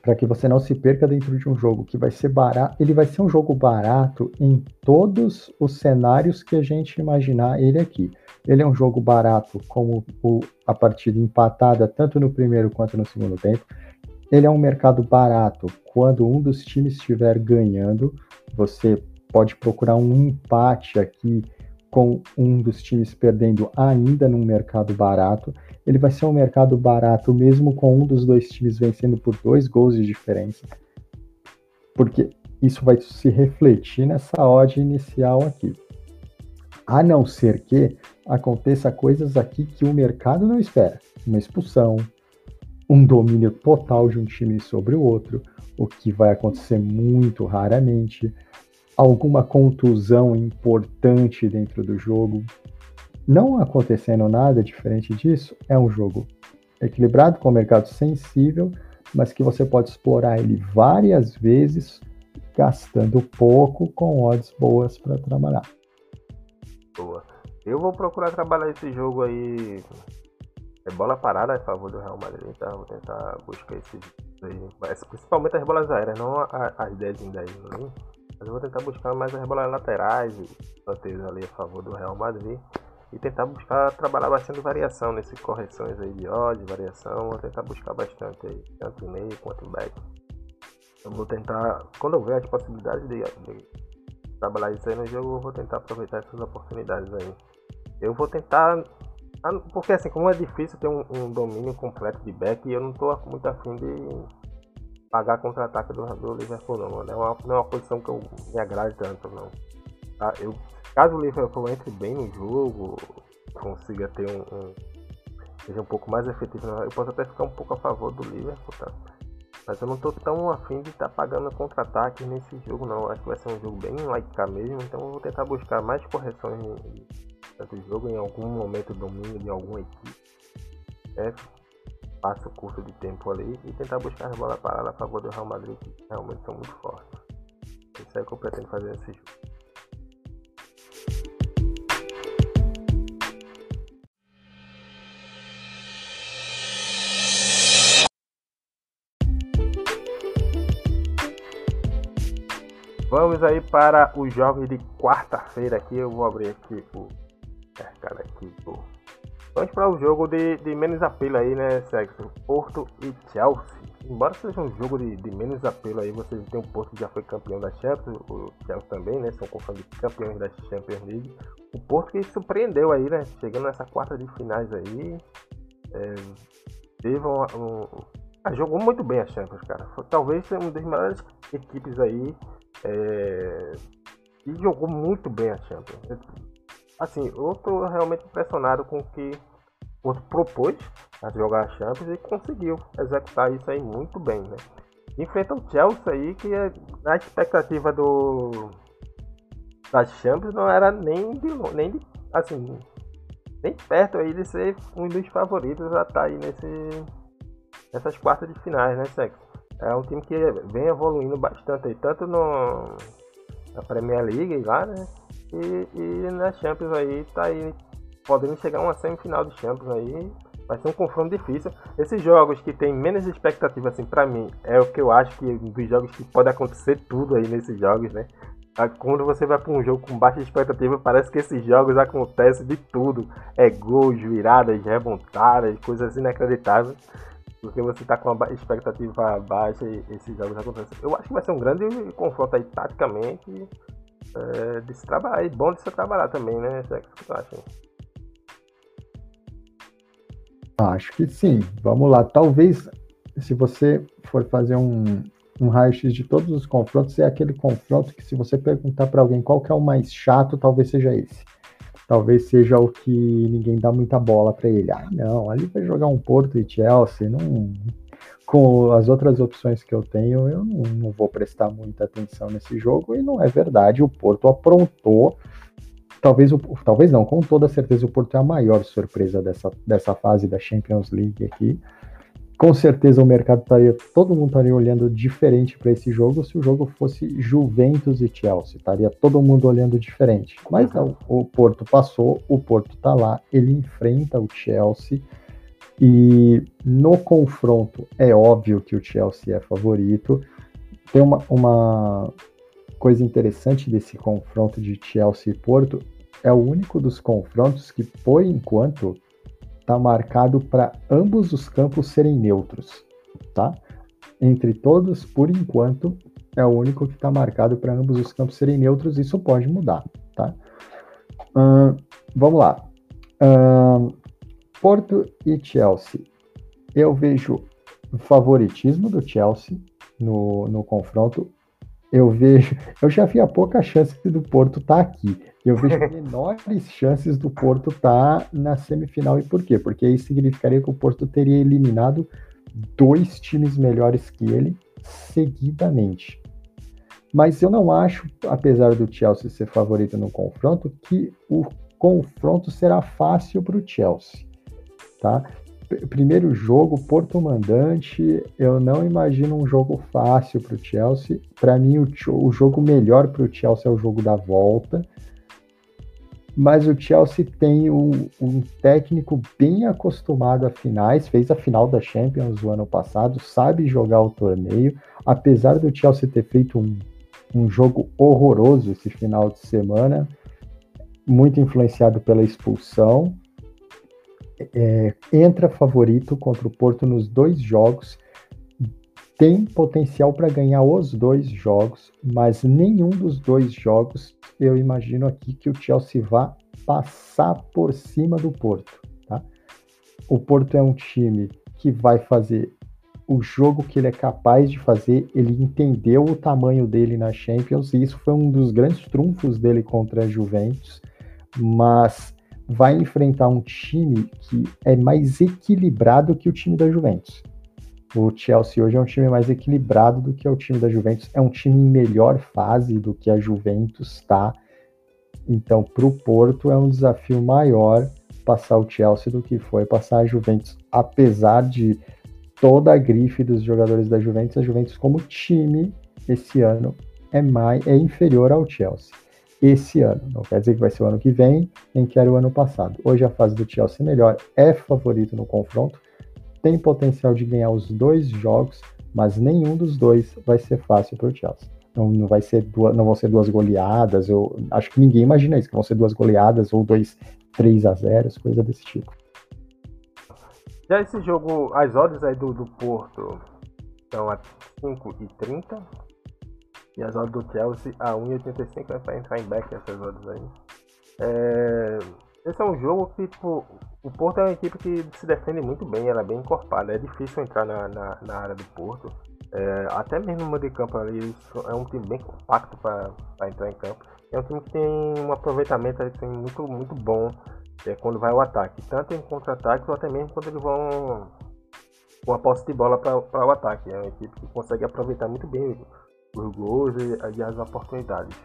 para que você não se perca dentro de um jogo que vai ser barato, ele vai ser um jogo barato em todos os cenários que a gente imaginar ele aqui. Ele é um jogo barato como o, a partida empatada tanto no primeiro quanto no segundo tempo. Ele é um mercado barato quando um dos times estiver ganhando. Você pode procurar um empate aqui com um dos times perdendo ainda num mercado barato. Ele vai ser um mercado barato mesmo com um dos dois times vencendo por dois gols de diferença. Porque isso vai se refletir nessa odd inicial aqui. A não ser que aconteça coisas aqui que o mercado não espera. Uma expulsão, um domínio total de um time sobre o outro, o que vai acontecer muito raramente, alguma contusão importante dentro do jogo. Não acontecendo nada diferente disso, é um jogo equilibrado com o mercado sensível, mas que você pode explorar ele várias vezes, gastando pouco com odds boas para trabalhar. Boa. Eu vou procurar trabalhar esse jogo aí. É bola parada a favor do Real Madrid, tá? Vou tentar buscar esse aí. Principalmente as bolas aéreas, não as 10 em 10, né? Mas eu vou tentar buscar mais as bolas laterais e ali a favor do Real Madrid. E tentar buscar trabalhar bastante variação nessas correções aí de odds, variação. Vou tentar buscar bastante aí, tanto em meio quanto em back. Eu vou tentar, quando eu ver as possibilidades de, de trabalhar isso aí no jogo, eu vou tentar aproveitar essas oportunidades aí. Eu vou tentar porque assim, como é difícil ter um, um, domínio completo de back, eu não tô muito afim de pagar contra-ataque do, do, Liverpool, não, mano. É uma, não é uma posição que eu me agrade tanto, não. Tá? Eu, caso o Liverpool entre bem no jogo, consiga ter um, um seja um pouco mais efetivo, eu posso até ficar um pouco a favor do Liverpool, tá? Mas eu não tô tão afim de estar tá pagando contra-ataque nesse jogo, não. Acho que vai ser um jogo bem like mesmo, então eu vou tentar buscar mais correções durante o jogo, em algum momento domínio de alguma equipe. É, passa o curso de tempo ali e tentar buscar as bolas paradas a favor do Real Madrid, que realmente são muito fortes. Isso é o que eu pretendo fazer nesse jogo. Vamos aí para os jogos de quarta-feira aqui. Eu vou abrir aqui o mercado aqui do Vamos para o jogo de, de menos apelo aí, né, Sexo? Porto e Chelsea. Embora seja um jogo de, de menos apelo aí, vocês têm o Porto que já foi campeão da Champions, o Chelsea também, né? São campeões da Champions League. O Porto que surpreendeu aí, né? Chegando nessa quarta de finais aí. É, teve um, um ah, jogou muito bem a Champions, cara. Foi, talvez uma das maiores equipes aí. É, e jogou muito bem a Champions assim, eu tô realmente impressionado com o que o outro propôs a jogar a Champions e conseguiu executar isso aí muito bem, né? Enfrenta o Chelsea aí, que é, a expectativa do da Champions não era nem de, nem de, assim, nem perto aí de ser um dos favoritos a estar tá aí nesse, nessas quartas de finais, né, Sexo? É um time que vem evoluindo bastante aí, tanto no, na Premier League lá, né? E, e na Champions aí tá aí podendo chegar a uma semifinal de Champions aí. Vai ser um confronto difícil. Esses jogos que tem menos expectativa, assim, para mim, é o que eu acho que dos jogos que pode acontecer tudo aí nesses jogos, né? Quando você vai para um jogo com baixa expectativa, parece que esses jogos acontecem de tudo. É gols, viradas, remontadas, coisas inacreditáveis. Porque você tá com uma expectativa baixa e esses jogos acontecem. Eu acho que vai ser um grande confronto aí taticamente é, de se trabalhar. E bom de se trabalhar também, né? O que? Acho que sim. Vamos lá. Talvez, se você for fazer um, um raio-x de todos os confrontos, é aquele confronto que, se você perguntar para alguém qual que é o mais chato, talvez seja esse. Talvez seja o que ninguém dá muita bola para ele. Ah, não, ali vai jogar um Porto e Chelsea. Não, com as outras opções que eu tenho, eu não, não, vou prestar muita atenção nesse jogo, e não é verdade. O Porto aprontou. Talvez, talvez não, com toda certeza, o Porto é a maior surpresa dessa, dessa fase da Champions League aqui. Com certeza o mercado estaria, todo mundo estaria olhando diferente para esse jogo se o jogo fosse Juventus e Chelsea. Estaria todo mundo olhando diferente. Mas o Porto passou, o Porto está lá, ele enfrenta o Chelsea e no confronto, é óbvio que o Chelsea é favorito. Tem uma, uma coisa interessante desse confronto de Chelsea e Porto: é o único dos confrontos que, por enquanto, está marcado para ambos os campos serem neutros, tá? Entre todos, por enquanto, é o único que está marcado para ambos os campos serem neutros. Isso pode mudar, tá? Vamos lá. Porto e Chelsea. Eu vejo favoritismo do Chelsea no, no confronto. Eu vejo, eu já vi a pouca chance do Porto estar tá aqui. Eu vejo menores chances do Porto estar tá na semifinal. E por quê? Porque aí significaria que o Porto teria eliminado dois times melhores que ele seguidamente. Mas eu não acho, apesar do Chelsea ser favorito no confronto, que o confronto será fácil para o Chelsea tá? Primeiro jogo, Porto Mandante, eu não imagino um jogo fácil para o Chelsea. Para mim, o, o jogo melhor para o Chelsea é o jogo da volta. Mas o Chelsea tem um, um, técnico bem acostumado a finais, fez a final da Champions o ano passado, sabe jogar o torneio. Apesar do Chelsea ter feito um, um jogo horroroso esse final de semana, muito influenciado pela expulsão, é, entra favorito contra o Porto nos dois jogos, tem potencial para ganhar os dois jogos, mas nenhum dos dois jogos eu imagino aqui que o Chelsea vá passar por cima do Porto. Tá? O Porto é um time que vai fazer o jogo que ele é capaz de fazer, ele entendeu o tamanho dele na Champions, e isso foi um dos grandes trunfos dele contra a Juventus, mas vai enfrentar um time que é mais equilibrado que o time da Juventus. O Chelsea hoje é um time mais equilibrado do que o time da Juventus. É um time em melhor fase do que a Juventus está. Então, para o Porto é um desafio maior passar o Chelsea do que foi passar a Juventus. Apesar de toda a grife dos jogadores da Juventus, a Juventus como time esse ano é mais é inferior ao Chelsea esse ano. Não quer dizer que vai ser o ano que vem, nem que era o ano passado. Hoje a fase do Chelsea é melhor, é favorito no confronto, tem potencial de ganhar os dois jogos, mas nenhum dos dois vai ser fácil para o Chelsea. Não, não, vai ser duas, não vão ser duas goleadas, eu acho que ninguém imagina isso, que vão ser duas goleadas ou dois 3 a 0 coisa desse tipo. Já esse jogo, as odds aí do, do Porto estão a 5,30 e as odds do Chelsea a 1,85 é para entrar em back essas odds aí. É, esse é um jogo que, tipo, o Porto é uma equipe que se defende muito bem, ela é bem encorpada, é difícil entrar na, na, na área do Porto. É, até mesmo no meio de campo ali, é um time bem compacto para entrar em campo. É um time que tem um aproveitamento assim, muito, muito bom é, quando vai ao ataque, tanto em contra-ataques ou até mesmo quando eles vão com a posse de bola para o ataque. É uma equipe que consegue aproveitar muito bem os gols e, e as oportunidades.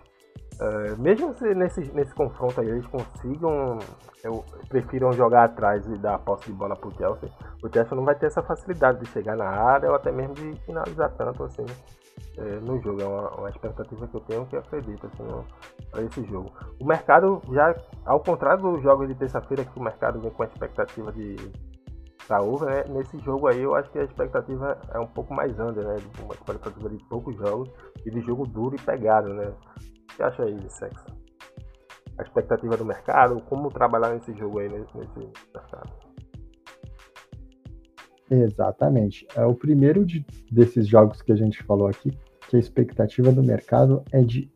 Uh, mesmo se nesse, nesse confronto aí eles consigam, eu, prefiram jogar atrás e dar a posse de bola para o Chelsea, o Chelsea não vai ter essa facilidade de chegar na área ou até mesmo de finalizar tanto assim é, no jogo. É uma, uma, expectativa que eu tenho que acredito assim, esse jogo. O mercado já, ao contrário dos jogos de terça-feira, que o mercado vem com a expectativa de da né? Nesse jogo aí eu acho que a expectativa é um pouco mais under, né? Uma expectativa de poucos jogos e de jogo duro e pegado, né? O que acha aí, Sexo? A expectativa do mercado, como trabalhar nesse jogo aí, nesse, nesse mercado? Exatamente. É o primeiro de, desses jogos que a gente falou aqui, que a expectativa do mercado é de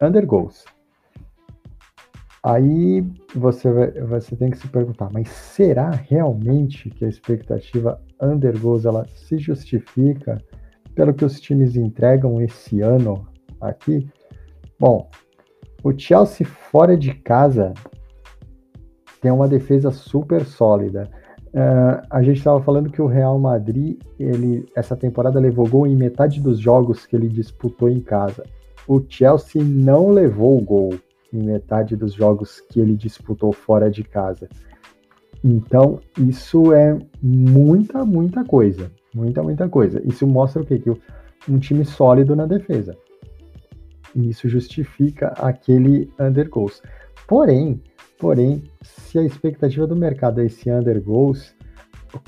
undergoals. Aí você, vai, você tem que se perguntar, mas será realmente que a expectativa undergoals ela se justifica pelo que os times entregam esse ano aqui? Bom, o Chelsea fora de casa tem uma defesa super sólida. Uh, a gente estava falando que o Real Madrid, ele, essa temporada levou gol em metade dos jogos que ele disputou em casa. O Chelsea não levou gol em metade dos jogos que ele disputou fora de casa. Então, isso é muita, muita coisa. Muita, muita coisa. Isso mostra o quê? Que um time sólido na defesa. E isso justifica aquele under goals. Porém, Porém, se a expectativa do mercado é esse under goals,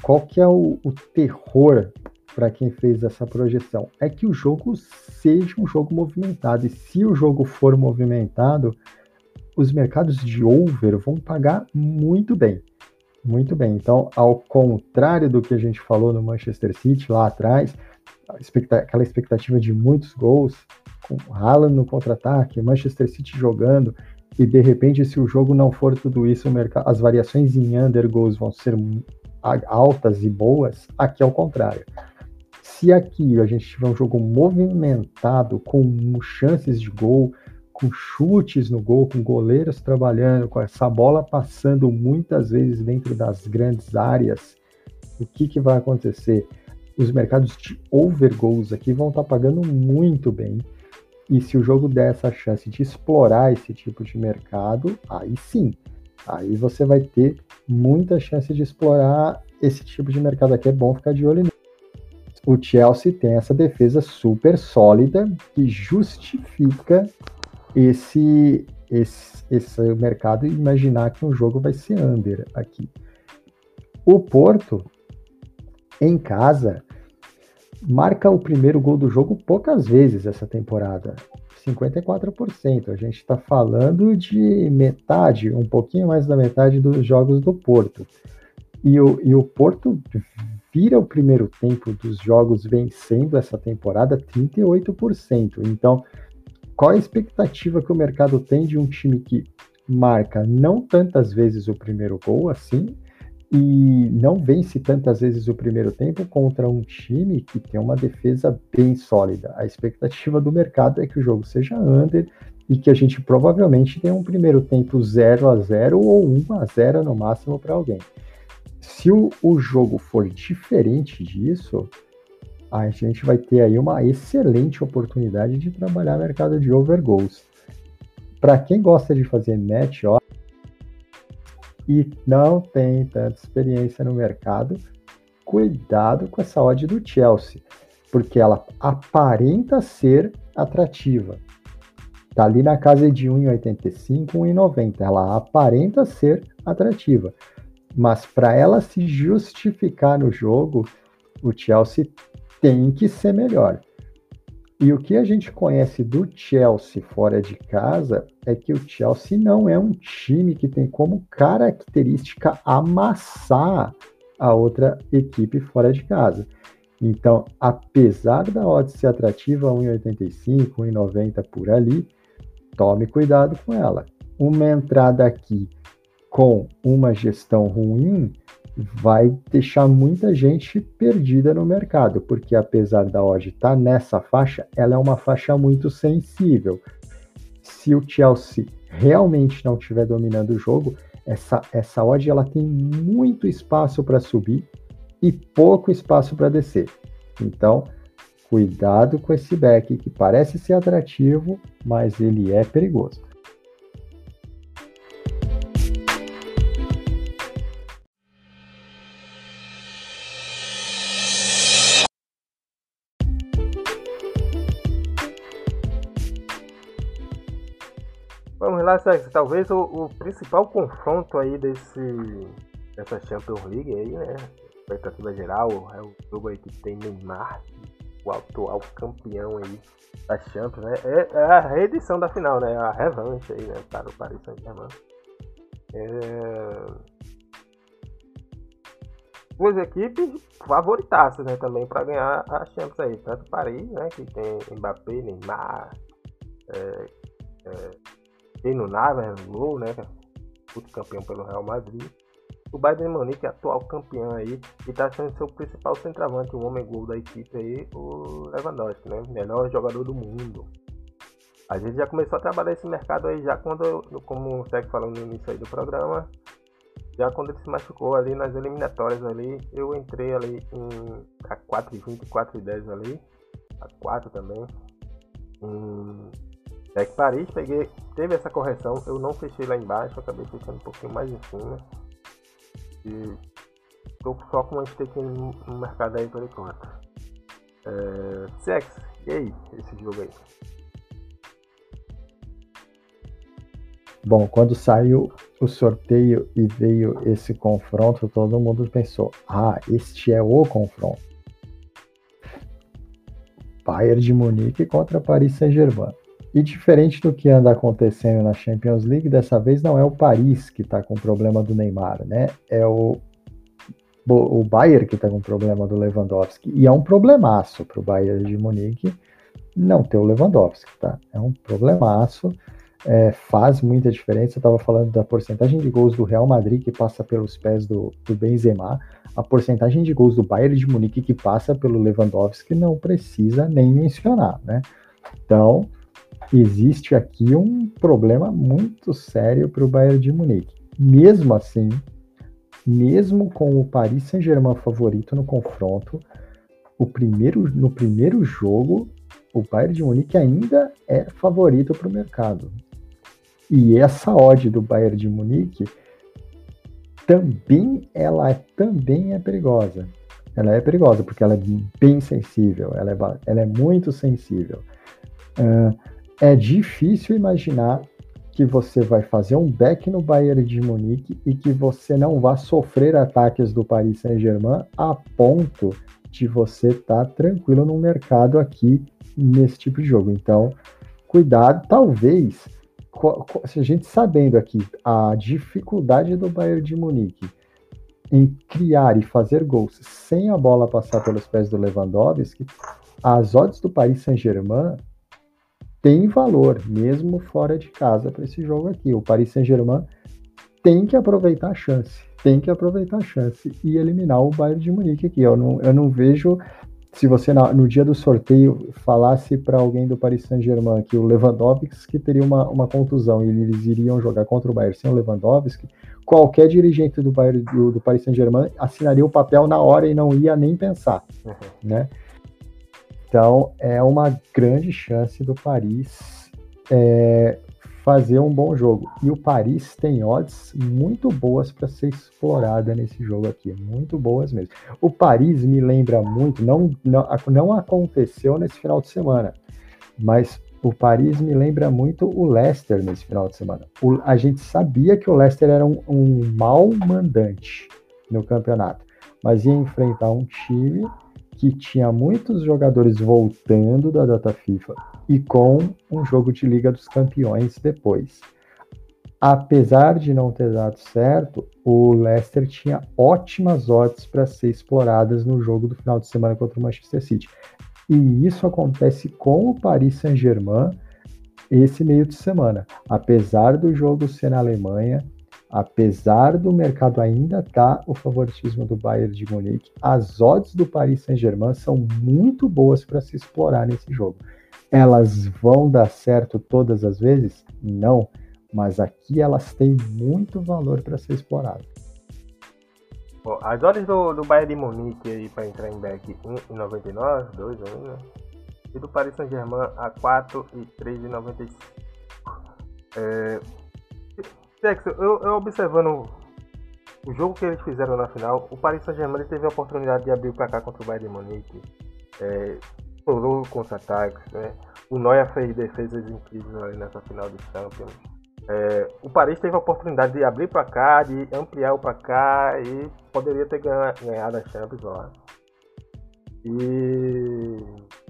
qual que é o, o terror para quem fez essa projeção? É que o jogo seja um jogo movimentado. E se o jogo for movimentado, os mercados de over vão pagar muito bem. Muito bem. Então, ao contrário do que a gente falou no Manchester City lá atrás, aquela expectativa de muitos gols, com Haaland no contra-ataque, Manchester City jogando, e de repente, se o jogo não for tudo isso, as variações em undergoals vão ser altas e boas, aqui é o contrário. Se aqui a gente tiver um jogo movimentado, com chances de gol, com chutes no gol, com goleiros trabalhando, com essa bola passando muitas vezes dentro das grandes áreas, o que, que vai acontecer? Os mercados de over goals aqui vão estar pagando muito bem e se o jogo der essa chance de explorar esse tipo de mercado, aí sim, aí você vai ter muita chance de explorar esse tipo de mercado aqui. É bom ficar de olho nisso. O Chelsea tem essa defesa super sólida que justifica esse, esse, esse mercado e imaginar que um jogo vai ser under aqui. O Porto, em casa, marca o primeiro gol do jogo poucas vezes essa temporada. 54%. A gente está falando de metade, um pouquinho mais da metade dos jogos do Porto. E o, e o Porto vira o primeiro tempo dos jogos vencendo essa temporada 38%. Então, qual a expectativa que o mercado tem de um time que marca não tantas vezes o primeiro gol assim, e não vence tantas vezes o primeiro tempo contra um time que tem uma defesa bem sólida. A expectativa do mercado é que o jogo seja under e que a gente provavelmente tenha um primeiro tempo 0 a 0 ou 1 a 0 no máximo para alguém. Se o, o jogo for diferente disso, a gente vai ter aí uma excelente oportunidade de trabalhar mercado de over goals. Para quem gosta de fazer match, ó, e não tem tanta experiência no mercado, cuidado com essa odd do Chelsea, porque ela aparenta ser atrativa. Tá ali na casa de 1,85, 1,90. Ela aparenta ser atrativa. Mas para ela se justificar no jogo, o Chelsea tem que ser melhor. E o que a gente conhece do Chelsea fora de casa é que o Chelsea não é um time que tem como característica amassar a outra equipe fora de casa. Então, apesar da odd ser atrativa, 1,85, 1,90 por ali, tome cuidado com ela. Uma entrada aqui com uma gestão ruim vai deixar muita gente perdida no mercado, porque apesar da odd estar tá nessa faixa, ela é uma faixa muito sensível. Se o Chelsea realmente não estiver dominando o jogo, essa, essa odd ela tem muito espaço para subir e pouco espaço para descer. Então, cuidado com esse back que parece ser atrativo, mas ele é perigoso. Lá, Sérgio. Talvez o, o, principal confronto aí desse dessa Champions League aí, né? Expectativa geral é o jogo aí que tem Neymar, o atual campeão aí da Champions, né? É, é a reedição da final, né? A revanche aí, né? Para o Paris Saint-Germain. É... Duas equipes favoritaças, né? Também para ganhar a Champions aí. Tanto Paris, né? Que tem Mbappé, Neymar, é, é no Navas no gol, né? Outro campeão pelo Real Madrid. O Bayern Munique, atual campeão aí, e está sendo seu principal centroavante, o homem gol da equipe aí, o Lewandowski, né? Melhor jogador do mundo. A gente já começou a trabalhar esse mercado aí já quando, como o Sérgio falou no início aí do programa, já quando ele se machucou ali nas eliminatórias ali, eu entrei ali em a 4,20, 4,10 ali, a 4 também. Em é que Paris peguei, teve essa correção, eu não fechei lá embaixo, acabei fechando um pouquinho mais em cima. E tô só com uma stake no, mercado aí por enquanto. É, Sex, e aí, esse jogo aí? Bom, quando saiu o sorteio e veio esse confronto, todo mundo pensou: ah, este é o confronto. Bayern de Munique contra Paris Saint-Germain. E diferente do que anda acontecendo na Champions League, dessa vez não é o Paris que está com problema do Neymar, né? É o, o Bayern que está com problema do Lewandowski. E é um problemaço para o Bayern de Munique não ter o Lewandowski, tá? É um problemaço. É, faz muita diferença. Eu estava falando da porcentagem de gols do Real Madrid que passa pelos pés do, do Benzema, a porcentagem de gols do Bayern de Munique que passa pelo Lewandowski não precisa nem mencionar, né? Então, existe aqui um problema muito sério para o Bayern de Munique. Mesmo assim, mesmo com o Paris Saint-Germain favorito no confronto, o primeiro, no primeiro jogo, o Bayern de Munique ainda é favorito para o mercado. E essa odd do Bayern de Munique também ela é, também é perigosa. Ela é perigosa porque ela é bem sensível, ela é, ela é muito sensível. Uh, é difícil imaginar que você vai fazer um back no Bayern de Munique e que você não vá sofrer ataques do Paris Saint-Germain a ponto de você estar tá tranquilo no mercado aqui nesse tipo de jogo. Então, cuidado, talvez, se a gente sabendo aqui a dificuldade do Bayern de Munique em criar e fazer gols sem a bola passar pelos pés do Lewandowski, as odds do Paris Saint-Germain tem valor, mesmo fora de casa, para esse jogo aqui. O Paris Saint-Germain tem que aproveitar a chance, tem que aproveitar a chance e eliminar o Bayern de Munique aqui. Eu não, eu não vejo, se você no dia do sorteio falasse para alguém do Paris Saint-Germain que o Lewandowski teria uma, uma contusão e eles iriam jogar contra o Bayern sem o Lewandowski, qualquer dirigente do, Bayern, do, do Paris Saint-Germain assinaria o papel na hora e não ia nem pensar, uhum. né? Então, é uma grande chance do Paris é, fazer um bom jogo. E o Paris tem odds muito boas para ser explorada nesse jogo aqui, muito boas mesmo. O Paris me lembra muito, não, não, não aconteceu nesse final de semana, mas o Paris me lembra muito o Leicester nesse final de semana. O, a gente sabia que o Leicester era um, um mau mandante no campeonato, mas ia enfrentar um time que tinha muitos jogadores voltando da data FIFA e com um jogo de Liga dos Campeões depois. apesar de não ter dado certo, o Leicester tinha ótimas odds para ser exploradas no jogo do final de semana contra o Manchester City. E isso acontece com o Paris Saint-Germain esse meio de semana. Apesar do jogo ser na Alemanha, apesar do mercado ainda estar tá o favoritismo do Bayern de Munique, as odds do Paris Saint-Germain são muito boas para se explorar nesse jogo. Elas vão dar certo todas as vezes? Não, mas aqui elas têm muito valor para ser explorado. Bom, as odds do, do Bayern de Munique aí para entrar em back 1,99, 2 ainda. E do Paris Saint-Germain a 4 e 3,95. É, Tex, eu, eu observando o jogo que eles fizeram na final, o Paris Saint-Germain teve a oportunidade de abrir o placar contra o Bayern de Munique. É, explorou contra-ataques, né? O Neuer fez defesas incríveis ali nessa final de Champions. É, o Paris teve a oportunidade de abrir para cá, de ampliar o cá e poderia ter ganhado a Champions lá. E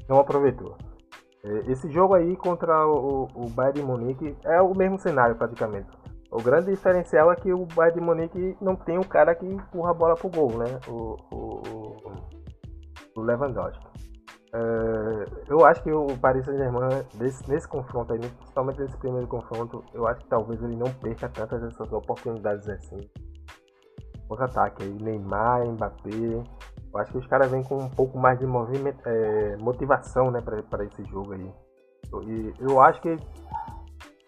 não aproveitou. É, esse jogo aí contra o, o Bayern de Munique é o mesmo cenário praticamente. O grande diferencial é que o Bayern de Munique não tem um cara que empurra a bola pro gol, né? O, o, o Lewandowski. Uh, eu acho que o Paris Saint-Germain, nesse, nesse, confronto aí, principalmente nesse primeiro confronto, eu acho que talvez ele não perca tantas essas oportunidades assim. Contra-ataque aí, Neymar, Mbappé. Eu acho que os caras vêm com um pouco mais de movimento, é, motivação né, para esse jogo aí. E eu acho que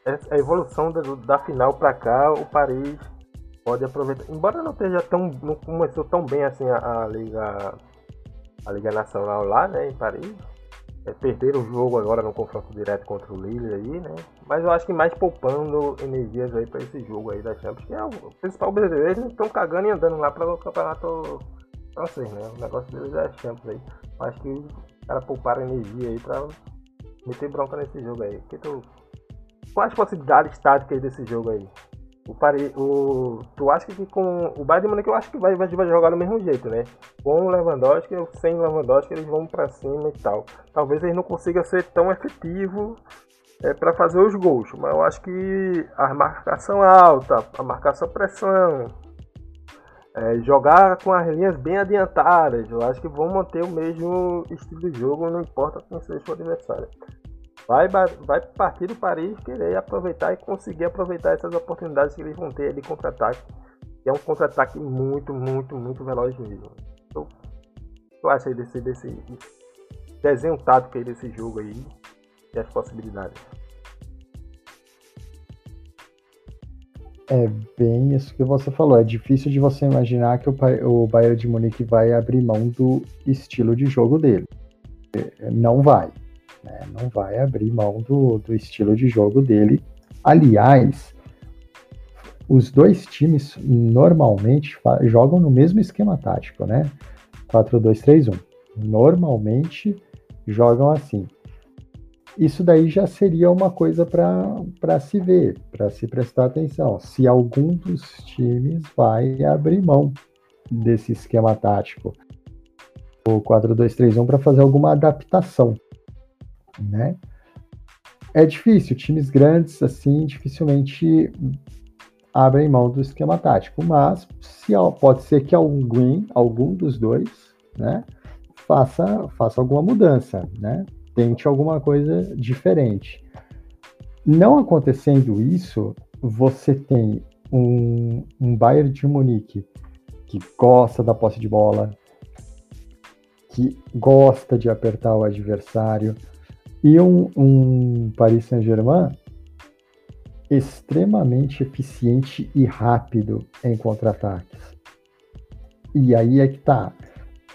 a evolução da, da final para cá, o Paris pode aproveitar. Embora não esteja tão. não começou tão bem assim a, a Liga a Liga Nacional lá, né, em Paris. É, perderam o jogo agora no confronto direto contra o Lille aí, né? Mas eu acho que mais poupando energias aí para esse jogo aí da Champions, que é o principal brasileiro, eles estão cagando e andando lá para o campeonato francês, né? O negócio deles é a Champions aí. Eu acho que os caras pouparam energia aí para meter bronca nesse jogo aí. Que tu... Quais possibilidades táticas desse jogo aí? o, o tu acha que com o Bayern de Munique eu acho que vai, vai, jogar do mesmo jeito, né? Com o Lewandowski ou sem Lewandowski eles vão para cima e tal. Talvez eles não consigam ser tão efetivo é, para fazer os gols, mas eu acho que a marcação alta, a marcação pressão, é, jogar com as linhas bem adiantadas, eu acho que vão manter o mesmo estilo de jogo, não importa quem seja o adversário vai, vai partir do Paris querer aproveitar e conseguir aproveitar essas oportunidades que eles vão ter de contra-ataque. Que é um contra-ataque muito, muito, muito veloz mesmo. Então, o que acha aí desse, desse desenho tático aí desse jogo aí e as possibilidades? É bem isso que você falou. É difícil de você imaginar que o, o Bayern de Munique vai abrir mão do estilo de jogo dele. Não vai né? Não vai abrir mão do, do estilo de jogo dele. Aliás, os dois times normalmente jogam no mesmo esquema tático, né? 4-2-3-1. Normalmente jogam assim. Isso daí já seria uma coisa para se ver, para se prestar atenção. Se algum dos times vai abrir mão desse esquema tático, o 4-2-3-1, para fazer alguma adaptação né? É difícil, times grandes assim dificilmente abrem mão do esquema tático, mas se, pode ser que algum, algum dos dois, né, faça, faça alguma mudança, né? Tente alguma coisa diferente. Não acontecendo isso, você tem um, um Bayern de Munique que gosta da posse de bola, que gosta de apertar o adversário, e um, um Paris Saint-Germain extremamente eficiente e rápido em contra-ataques. E aí é que tá.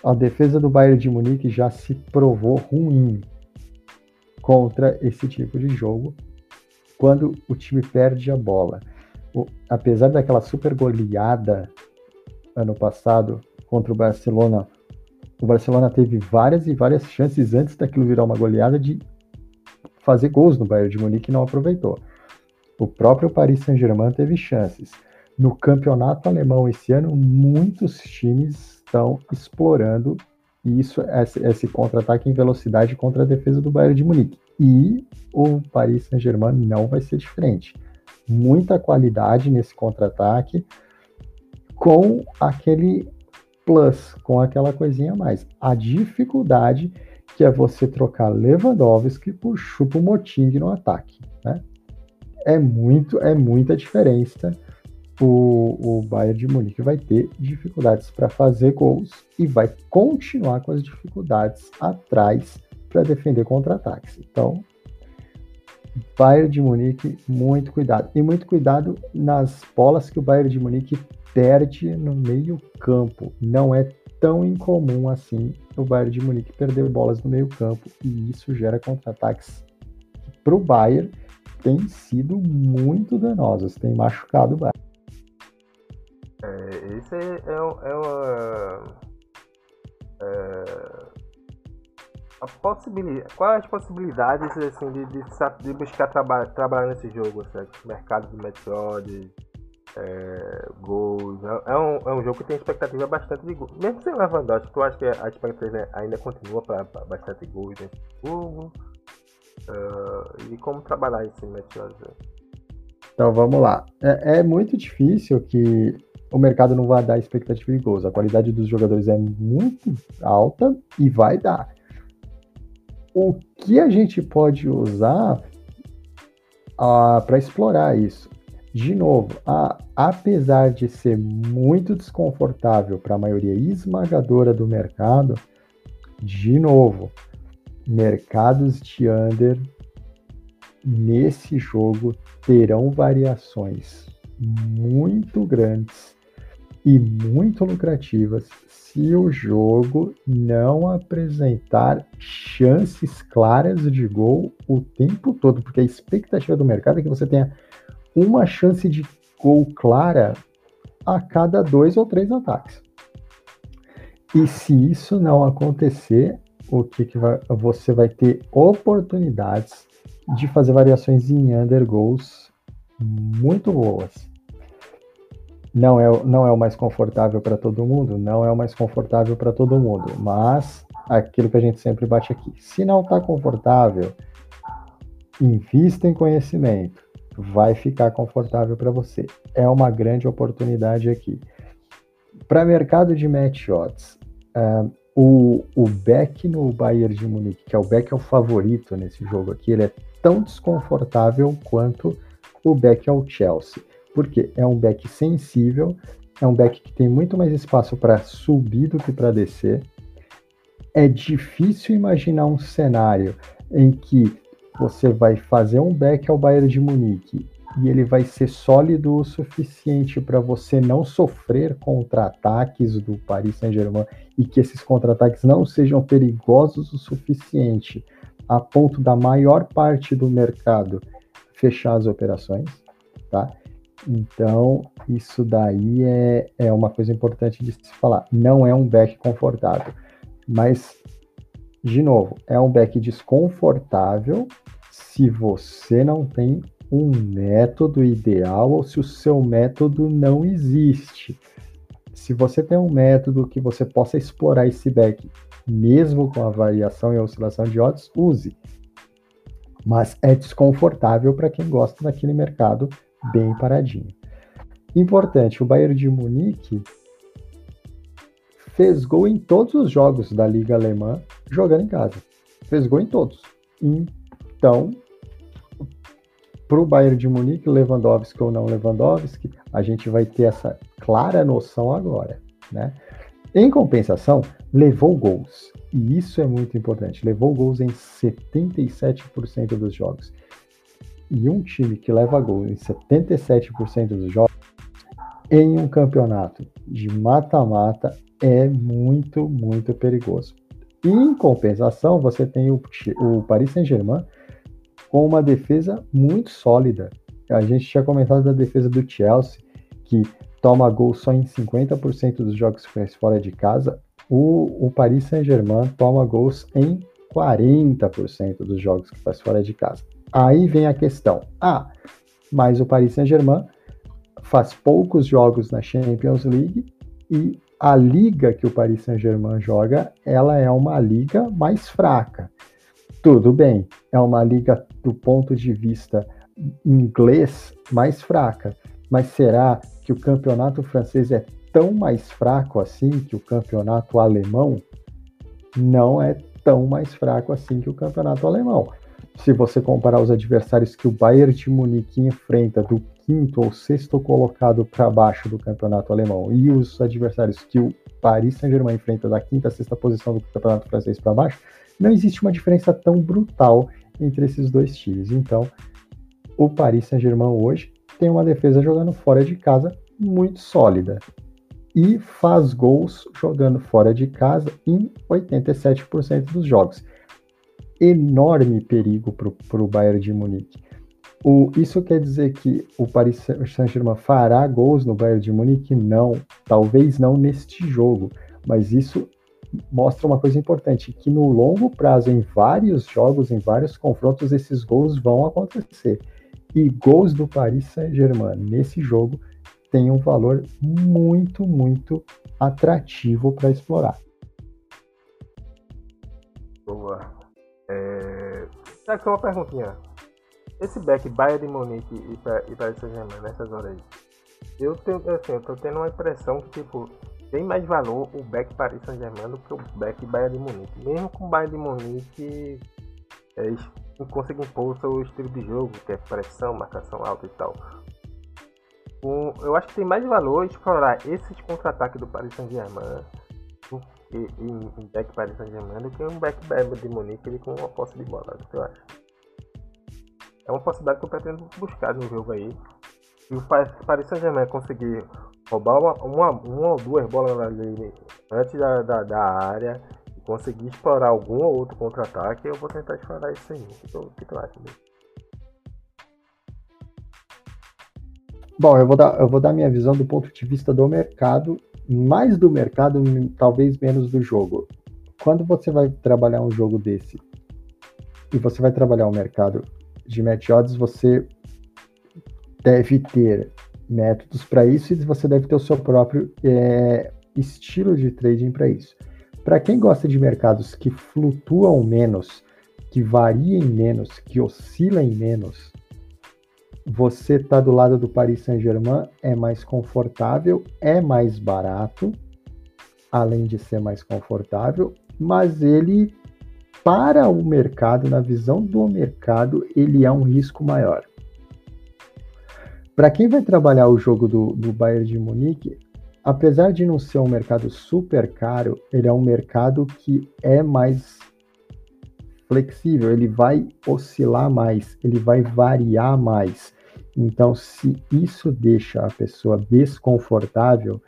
A defesa do Bayern de Munique já se provou ruim contra esse tipo de jogo quando o time perde a bola. O, apesar daquela super goleada ano passado contra o Barcelona, o Barcelona teve várias e várias chances antes daquilo virar uma goleada de fazer gols no Bayern de Munique e não aproveitou. O próprio Paris Saint-Germain teve chances. No campeonato alemão esse ano, muitos times estão explorando isso, esse, esse contra-ataque em velocidade contra a defesa do Bayern de Munique. E o Paris Saint-Germain não vai ser diferente. muita qualidade nesse contra-ataque, com aquele plus, com aquela coisinha a mais. A dificuldade que é você trocar Lewandowski por Choupo-Moting no ataque, né? É muito, é muita diferença. O, o Bayern de Munique vai ter dificuldades para fazer gols e vai continuar com as dificuldades atrás para defender contra-ataques. Então, Bayern de Munique, muito cuidado. E muito cuidado nas bolas que o Bayern de Munique perde no meio campo. Não é tão incomum assim o Bayern de Munique perder bolas no meio campo e isso gera contra-ataques que para o Bayern têm sido muito danosos, tem machucado o Bayern. É, esse é, é, é uma é, a possibilidade, quais as possibilidades assim, de, de, de buscar traba trabalhar nesse jogo, certo? mercado de Metroid, é, gols. É, é, um, é um jogo que tem expectativa bastante de gols. Mesmo sem Lewandowski, tu acha que a expectativa ainda continua para bastante gols nesse jogo? Uh, e como trabalhar esse Metroid? Então vamos lá. É, é muito difícil que o mercado não vai dar expectativa de gols. A qualidade dos jogadores é muito alta e vai dar o que a gente pode usar ah, para explorar isso? De novo, apesar de ser muito desconfortável para a maioria esmagadora do mercado, de novo, mercados de under nesse jogo terão variações muito grandes e muito lucrativas se o jogo não apresentar chances claras de gol o tempo todo, porque a expectativa do mercado é que você tenha uma chance de gol clara a cada dois ou três ataques. E se isso não acontecer, o que, que vai, você vai ter oportunidades de fazer variações em under goals muito boas. Não é, não é o mais confortável para todo mundo? Não é o mais confortável para todo mundo, mas aquilo que a gente sempre bate aqui. Se não está confortável, invista em conhecimento, vai ficar confortável para você. É uma grande oportunidade aqui. Para mercado de match odds, uh, o, o Beck no Bayern de Munique, que é o Beck é o favorito nesse jogo aqui, ele é tão desconfortável quanto o Beck ao Chelsea porque é um back sensível, é um back que tem muito mais espaço para subir do que para descer. É difícil imaginar um cenário em que você vai fazer um back ao Bayern de Munique e ele vai ser sólido o suficiente para você não sofrer contra-ataques do Paris Saint-Germain e que esses contra-ataques não sejam perigosos o suficiente a ponto da maior parte do mercado fechar as operações, tá? Então, isso daí é, é uma coisa importante de se falar. Não é um back confortável, mas, de novo, é um back desconfortável se você não tem um método ideal ou se o seu método não existe. Se você tem um método que você possa explorar esse back, mesmo com a variação e a oscilação de odds, use. Mas é desconfortável para quem gosta daquele mercado bem paradinho. Importante, o Bayern de Munique fez gol em todos os jogos da Liga Alemã jogando em casa. Fez gol em todos. Então, para o Bayern de Munique, Lewandowski ou não Lewandowski, a gente vai ter essa clara noção agora, né? Em compensação, levou gols. E isso é muito importante. Levou gols em 77% dos jogos. E um time que leva gol em 77% dos jogos em um campeonato de mata-mata é muito, muito perigoso. Em compensação, você tem o, o Paris Saint-Germain com uma defesa muito sólida. A gente tinha comentado da defesa do Chelsea, que toma gol só em 50% dos jogos que faz fora de casa. O, o Paris Saint-Germain toma gols em 40% dos jogos que faz fora de casa. Aí vem a questão. Ah, mas o Paris Saint-Germain faz poucos jogos na Champions League e a liga que o Paris Saint-Germain joga, ela é uma liga mais fraca. Tudo bem, é uma liga do ponto de vista inglês mais fraca. Mas será que o campeonato francês é tão mais fraco assim que o campeonato alemão? Não é tão mais fraco assim que o campeonato alemão. Se você comparar os adversários que o Bayern de Munique enfrenta do quinto ou sexto colocado para baixo do campeonato alemão e os adversários que o Paris Saint-Germain enfrenta da quinta a sexta posição do campeonato francês para baixo, não existe uma diferença tão brutal entre esses dois times. Então, o Paris Saint-Germain hoje tem uma defesa jogando fora de casa muito sólida e faz gols jogando fora de casa em 87% dos jogos. Enorme perigo para o Bayern de Munique. O, isso quer dizer que o Paris Saint-Germain fará gols no Bayern de Munique? Não, talvez não neste jogo, mas isso mostra uma coisa importante, que no longo prazo, em vários jogos, em vários confrontos, esses gols vão acontecer. E gols do Paris Saint-Germain nesse jogo tem um valor muito, muito atrativo para explorar. Boa. É... Aqui uma perguntinha. Esse back Bayern de Munique e, e Paris Saint-Germain nessas horas aí, eu tenho, assim, eu tô tendo uma impressão que, tipo, tem mais valor o back Paris Saint-Germain do que o back Bayern de Munique. Mesmo com o Bayern de Munique é, consegue impor o seu estilo de jogo, que é pressão, marcação alta e tal. Um, eu acho que tem mais valor explorar esses contra-ataques do Paris Saint-Germain em, em back Paris Saint-Germain do que um back Bayern de Munique ele com uma posse de bola. O que eu acho? É uma possibilidade que eu pretendo buscar no jogo aí. Se o Paris Saint-Germain conseguir roubar uma, uma, uma, ou duas bolas ali antes da, da, da área e conseguir explorar algum ou outro contra-ataque, eu vou tentar explorar isso aí. O que, tu, acha disso? Bom, eu vou, dar, eu vou dar minha visão do ponto de vista do mercado, mais do mercado, talvez menos do jogo. Quando você vai trabalhar um jogo desse e você vai trabalhar o um mercado de match odds, você deve ter métodos para isso e você deve ter o seu próprio é, estilo de trading para isso. Para quem gosta de mercados que flutuam menos, que variem menos, que oscilem menos, você está do lado do Paris Saint-Germain, é mais confortável, é mais barato, além de ser mais confortável, mas ele, para o mercado, na visão do mercado, ele é um risco maior. Para quem vai trabalhar o jogo do, do Bayern de Munique, apesar de não ser um mercado super caro, ele é um mercado que é mais flexível, ele vai oscilar mais, ele vai variar mais. Então, se isso deixa a pessoa desconfortável,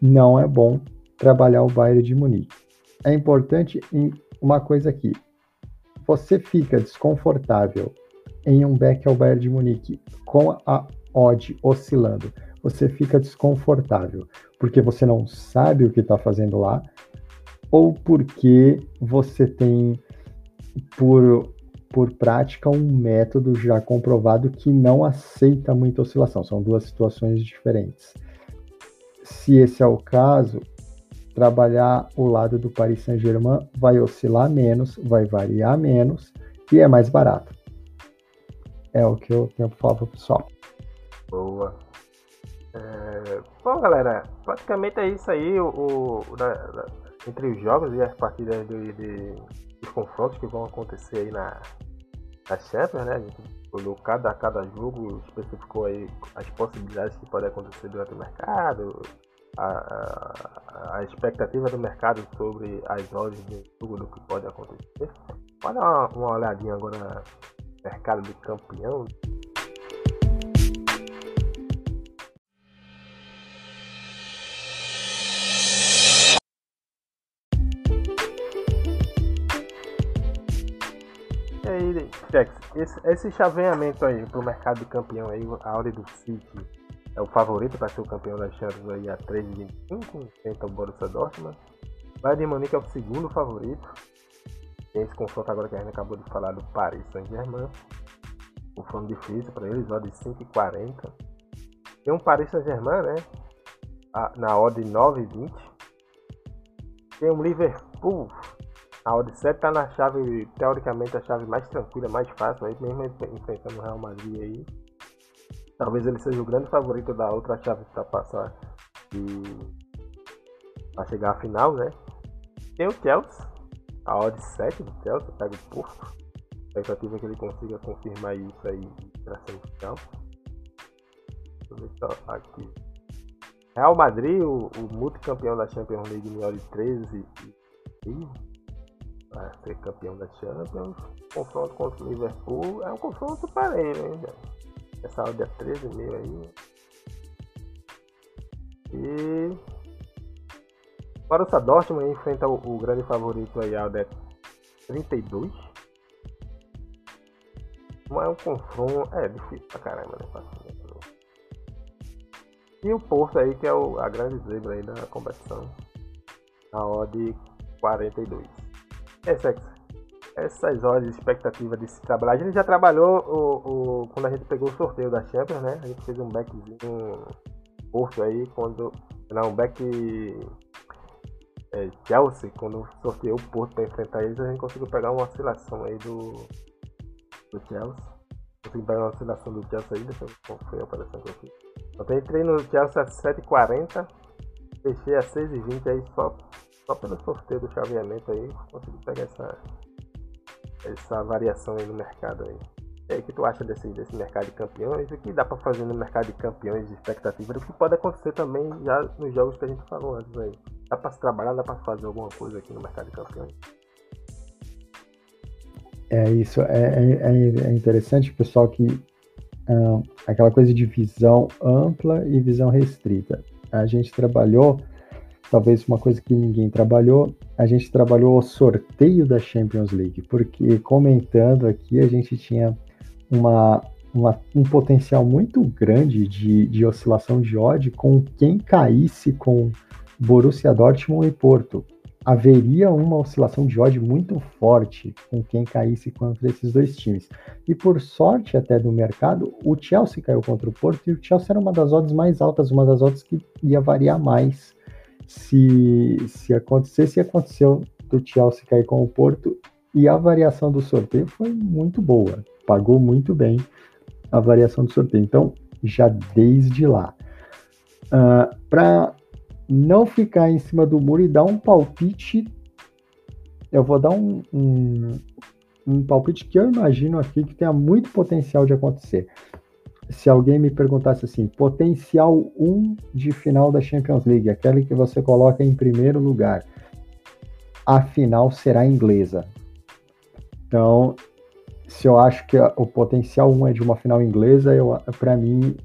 não é bom trabalhar o Bayern de Munique. É importante uma coisa aqui. Você fica desconfortável em um back ao Bayern de Munique com a odd oscilando. Você fica desconfortável porque você não sabe o que está fazendo lá ou porque você tem por por prática um método já comprovado que não aceita muita oscilação. São duas situações diferentes. Se esse é o caso, trabalhar o lado do Paris Saint-Germain vai oscilar menos, vai variar menos e é mais barato. É o que eu tenho para falar para o pessoal. Boa. É... Bom, galera, praticamente é isso aí. O, o da, da, entre os jogos e as partidas de, de, confrontos que vão acontecer aí na, a Champions, né? A gente olhou cada, cada jogo, especificou aí as possibilidades que podem acontecer durante o mercado, a, a, expectativa do mercado sobre as odds de jogo do que pode acontecer. Olha uma, uma olhadinha agora no mercado de campeão. aí, Tex, esse, esse chaveamento aí pro mercado de campeão aí, a Audi do City é o favorito para ser o campeão da Champions aí a 3,25, enfrenta o Borussia Dortmund. Bayern de Munique é o segundo favorito. Tem esse confronto agora que a gente acabou de falar do Paris Saint-Germain. Confronto difícil para eles, odd 5,40. Tem um Paris Saint-Germain, né? na odd 9,20. Tem um Liverpool A odd 7 tá na chave, teoricamente, a chave mais tranquila, mais fácil, aí mesmo enfrentando o Real Madrid aí. Talvez ele seja o grande favorito da outra chave para passar e para chegar à final, né? Tem o Chelsea, a odd 7 do Chelsea, pega o Porto. A expectativa é que ele consiga confirmar isso aí para semifinal. Deixa eu ver só aqui. Real Madrid, o, o multicampeão da Champions League em odd 13 e para ser campeão da Champions. Confronto contra o Liverpool é um confronto parelho, hein, Essa odd é 13 mil aí. E Borussia Dortmund enfrenta o, o grande favorito aí, a 32. Mas é um confronto. É difícil pra caramba, né? E o Porto aí, que é o, a grande zebra aí da competição. A odd 42. É, sexo. Essas horas de expectativa de se trabalhar. A gente já trabalhou o, o, quando a gente pegou o sorteio da Champions, né? A gente fez um backzinho Porto aí, quando. Não, back é, Chelsea, quando sorteou o Porto para enfrentar eles, a gente conseguiu pegar uma oscilação aí do, do Chelsea. Consegui pegar uma oscilação do Chelsea aí, deixa eu ver qual foi a operação que eu fiz. Então entrei no Chelsea a 7h40, fechei a 6h20 aí só, só pelo sorteio do chaveamento aí, consegui pegar essa, essa variação aí no mercado aí. Aí, o que tu acha desse, desse mercado de campeões? O que dá para fazer no mercado de campeões de expectativa? O que pode acontecer também já nos jogos que a gente falou antes aí? Dá para se trabalhar, dá para fazer alguma coisa aqui no mercado de campeões? É isso, é, é, é interessante, pessoal, que uh, aquela coisa de visão ampla e visão restrita. A gente trabalhou, talvez uma coisa que ninguém trabalhou, a gente trabalhou o sorteio da Champions League, porque comentando aqui, a gente tinha uma, uma, um potencial muito grande de, de oscilação de odd com quem caísse com Borussia Dortmund e Porto. Haveria uma oscilação de odd muito forte com quem caísse contra esses dois times. E por sorte até do mercado, o Chelsea caiu contra o Porto e o Chelsea era uma das odds mais altas, uma das odds que ia variar mais se, se acontecesse. E aconteceu do Chelsea cair com o Porto e a variação do sorteio foi muito boa pagou muito bem a variação do sorteio. Então, já desde lá. Uh, ah, Para não ficar em cima do muro e dar um palpite, eu vou dar um, um, um palpite que eu imagino aqui que tenha muito potencial de acontecer. Se alguém me perguntasse assim, potencial 1 de final da Champions League, aquele que você coloca em primeiro lugar, a final será inglesa. Então, se eu acho que o potencial um é de uma final inglesa, para mim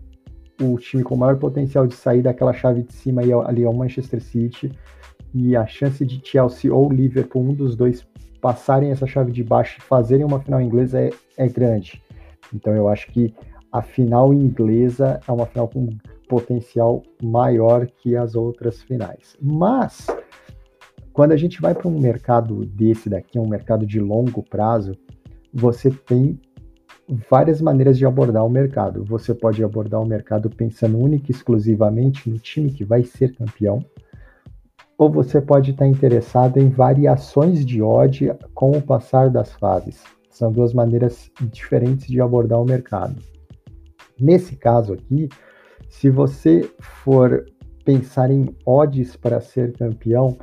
o time com maior potencial de sair daquela chave de cima ali é o Manchester City e a chance de Chelsea ou Liverpool, um dos dois, passarem essa chave de baixo e fazerem uma final inglesa é, é grande. Então eu acho que a final inglesa é uma final com potencial maior que as outras finais. Mas quando a gente vai para um mercado desse daqui, um mercado de longo prazo, você tem várias maneiras de abordar o mercado. Você pode abordar o mercado pensando única e exclusivamente no time que vai ser campeão, ou você pode estar interessado em variações de odd com o passar das fases. São duas maneiras diferentes de abordar o mercado. Nesse caso aqui, se você for pensar em odds para ser campeão,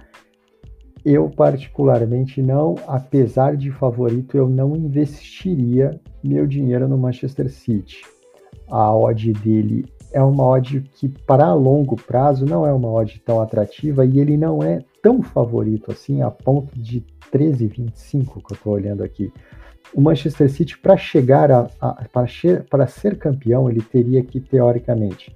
eu, particularmente, não, apesar de favorito, eu não investiria meu dinheiro no Manchester City. A odd dele é uma odd que, para longo prazo, não é uma odd tão atrativa e ele não é tão favorito assim, a ponto de 13,25 que eu estou olhando aqui. O Manchester City, para chegar a, a para ser campeão, ele teria que, teoricamente,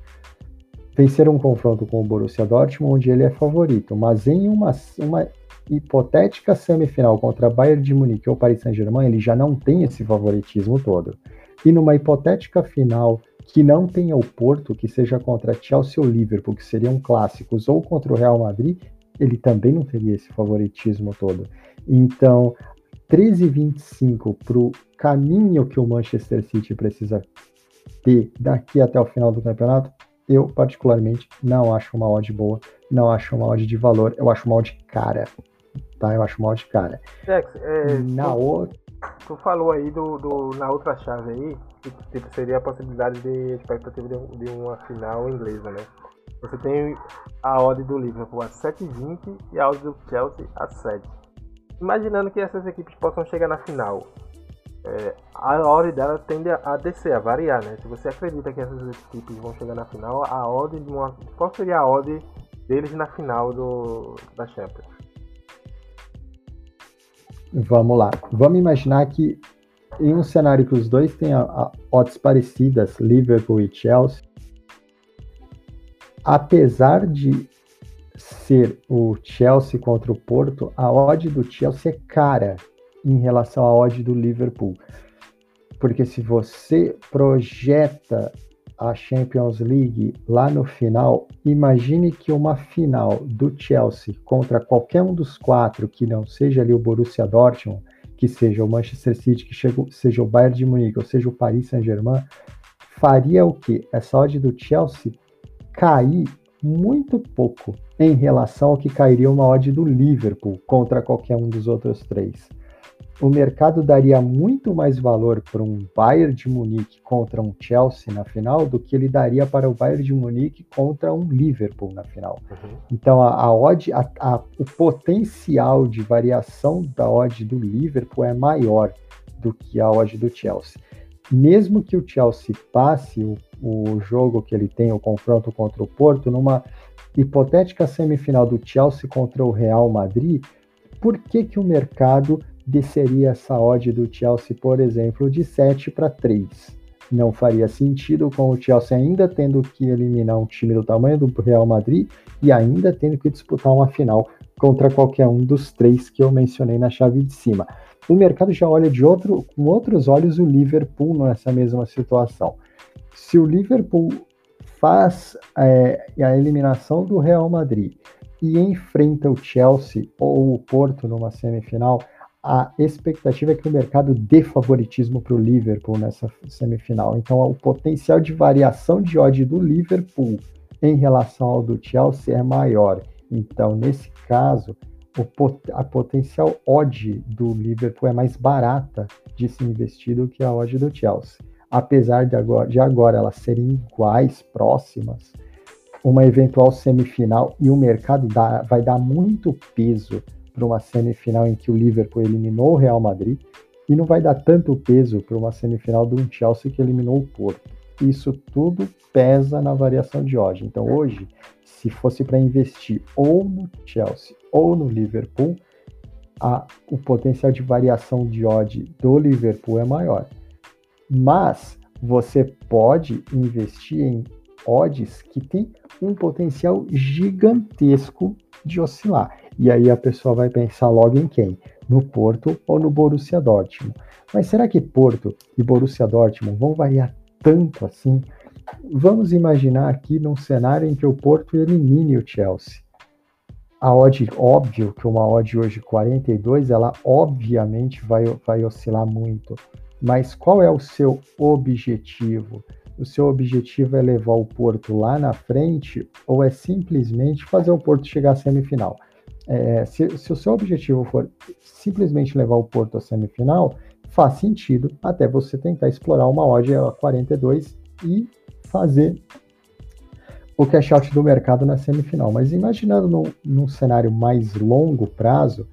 vencer um confronto com o Borussia Dortmund, onde ele é favorito, mas em uma, uma hipotética semifinal contra Bayern de Munique ou Paris Saint-Germain, ele já não tem esse favoritismo todo. E numa hipotética final que não tenha o Porto, que seja contra Chelsea ou Liverpool, que seriam clássicos, ou contra o Real Madrid, ele também não teria esse favoritismo todo. Então, 13,25 para o caminho que o Manchester City precisa ter daqui até o final do campeonato, eu particularmente não acho uma odd boa, não acho uma odd de valor, eu acho uma odd cara tá? Eu acho uma odd cara. Jax, é, Na tu, outra. tu falou aí do, do, na outra chave aí, que tipo, seria a possibilidade de expectativa de, de uma final inglesa, né? Você tem a odd do Liverpool a 7,20 e a odd do Chelsea a 7. Imaginando que essas equipes possam chegar na final, é, a odd dela tende a descer, a variar, né? Se você acredita que essas equipes vão chegar na final, a odd de uma. Qual seria a odd deles na final do, da Champions? Vamos lá. Vamos imaginar que em um cenário que os dois têm a, a odds parecidas, Liverpool e Chelsea, apesar de ser o Chelsea contra o Porto, a odd do Chelsea é cara em relação à odd do Liverpool. Porque se você projeta a Champions League lá no final, imagine que uma final do Chelsea contra qualquer um dos quatro que não seja ali o Borussia Dortmund, que seja o Manchester City, que seja o Bayern de Munique, ou seja o Paris Saint-Germain, faria o que? Essa odd do Chelsea cair muito pouco em relação ao que cairia uma odd do Liverpool contra qualquer um dos outros três o mercado daria muito mais valor para um Bayern de Munique contra um Chelsea na final do que ele daria para o Bayern de Munique contra um Liverpool na final. Uhum. Então a, a odd, a, a, o potencial de variação da odd do Liverpool é maior do que a odd do Chelsea. Mesmo que o Chelsea passe o, o jogo que ele tem, o confronto contra o Porto, numa hipotética semifinal do Chelsea contra o Real Madrid, por que, que o mercado desceria essa odd do Chelsea, por exemplo, de 7 para 3. Não faria sentido com o Chelsea ainda tendo que eliminar um time do tamanho do Real Madrid e ainda tendo que disputar uma final contra qualquer um dos três que eu mencionei na chave de cima. O mercado já olha de outro, com outros olhos o Liverpool nessa mesma situação. Se o Liverpool faz é, a eliminação do Real Madrid e enfrenta o Chelsea ou o Porto numa semifinal, a expectativa é que o mercado dê favoritismo para o Liverpool nessa semifinal. Então, o potencial de variação de odd do Liverpool em relação ao do Chelsea é maior. Então, nesse caso, pot a potencial odd do Liverpool é mais barata de se investir do que a odd do Chelsea. Apesar de agora, de agora elas serem iguais, próximas, uma eventual semifinal e o mercado dá, vai dar muito peso para uma semifinal em que o Liverpool eliminou o Real Madrid e não vai dar tanto peso para uma semifinal do Chelsea que eliminou o Porto. Isso tudo pesa na variação de hoje. Então hoje, se fosse para investir ou no Chelsea ou no Liverpool, a, o potencial de variação de odd do Liverpool é maior. Mas você pode investir em odds que tem um potencial gigantesco de oscilar. E aí a pessoa vai pensar logo em quem? No Porto ou no Borussia Dortmund. Mas será que Porto e Borussia Dortmund vão variar tanto assim? Vamos imaginar aqui num cenário em que o Porto elimine o Chelsea. A odd, óbvio que uma odd hoje 42, ela obviamente vai, vai oscilar muito. Mas qual é o seu objetivo? O seu objetivo é levar o Porto lá na frente ou é simplesmente fazer o Porto chegar à semifinal? É, se, se, o seu objetivo for simplesmente levar o Porto à semifinal, faz sentido até você tentar explorar uma odd a 42 e fazer o cash out do mercado na semifinal. Mas imaginando num, num cenário mais longo prazo,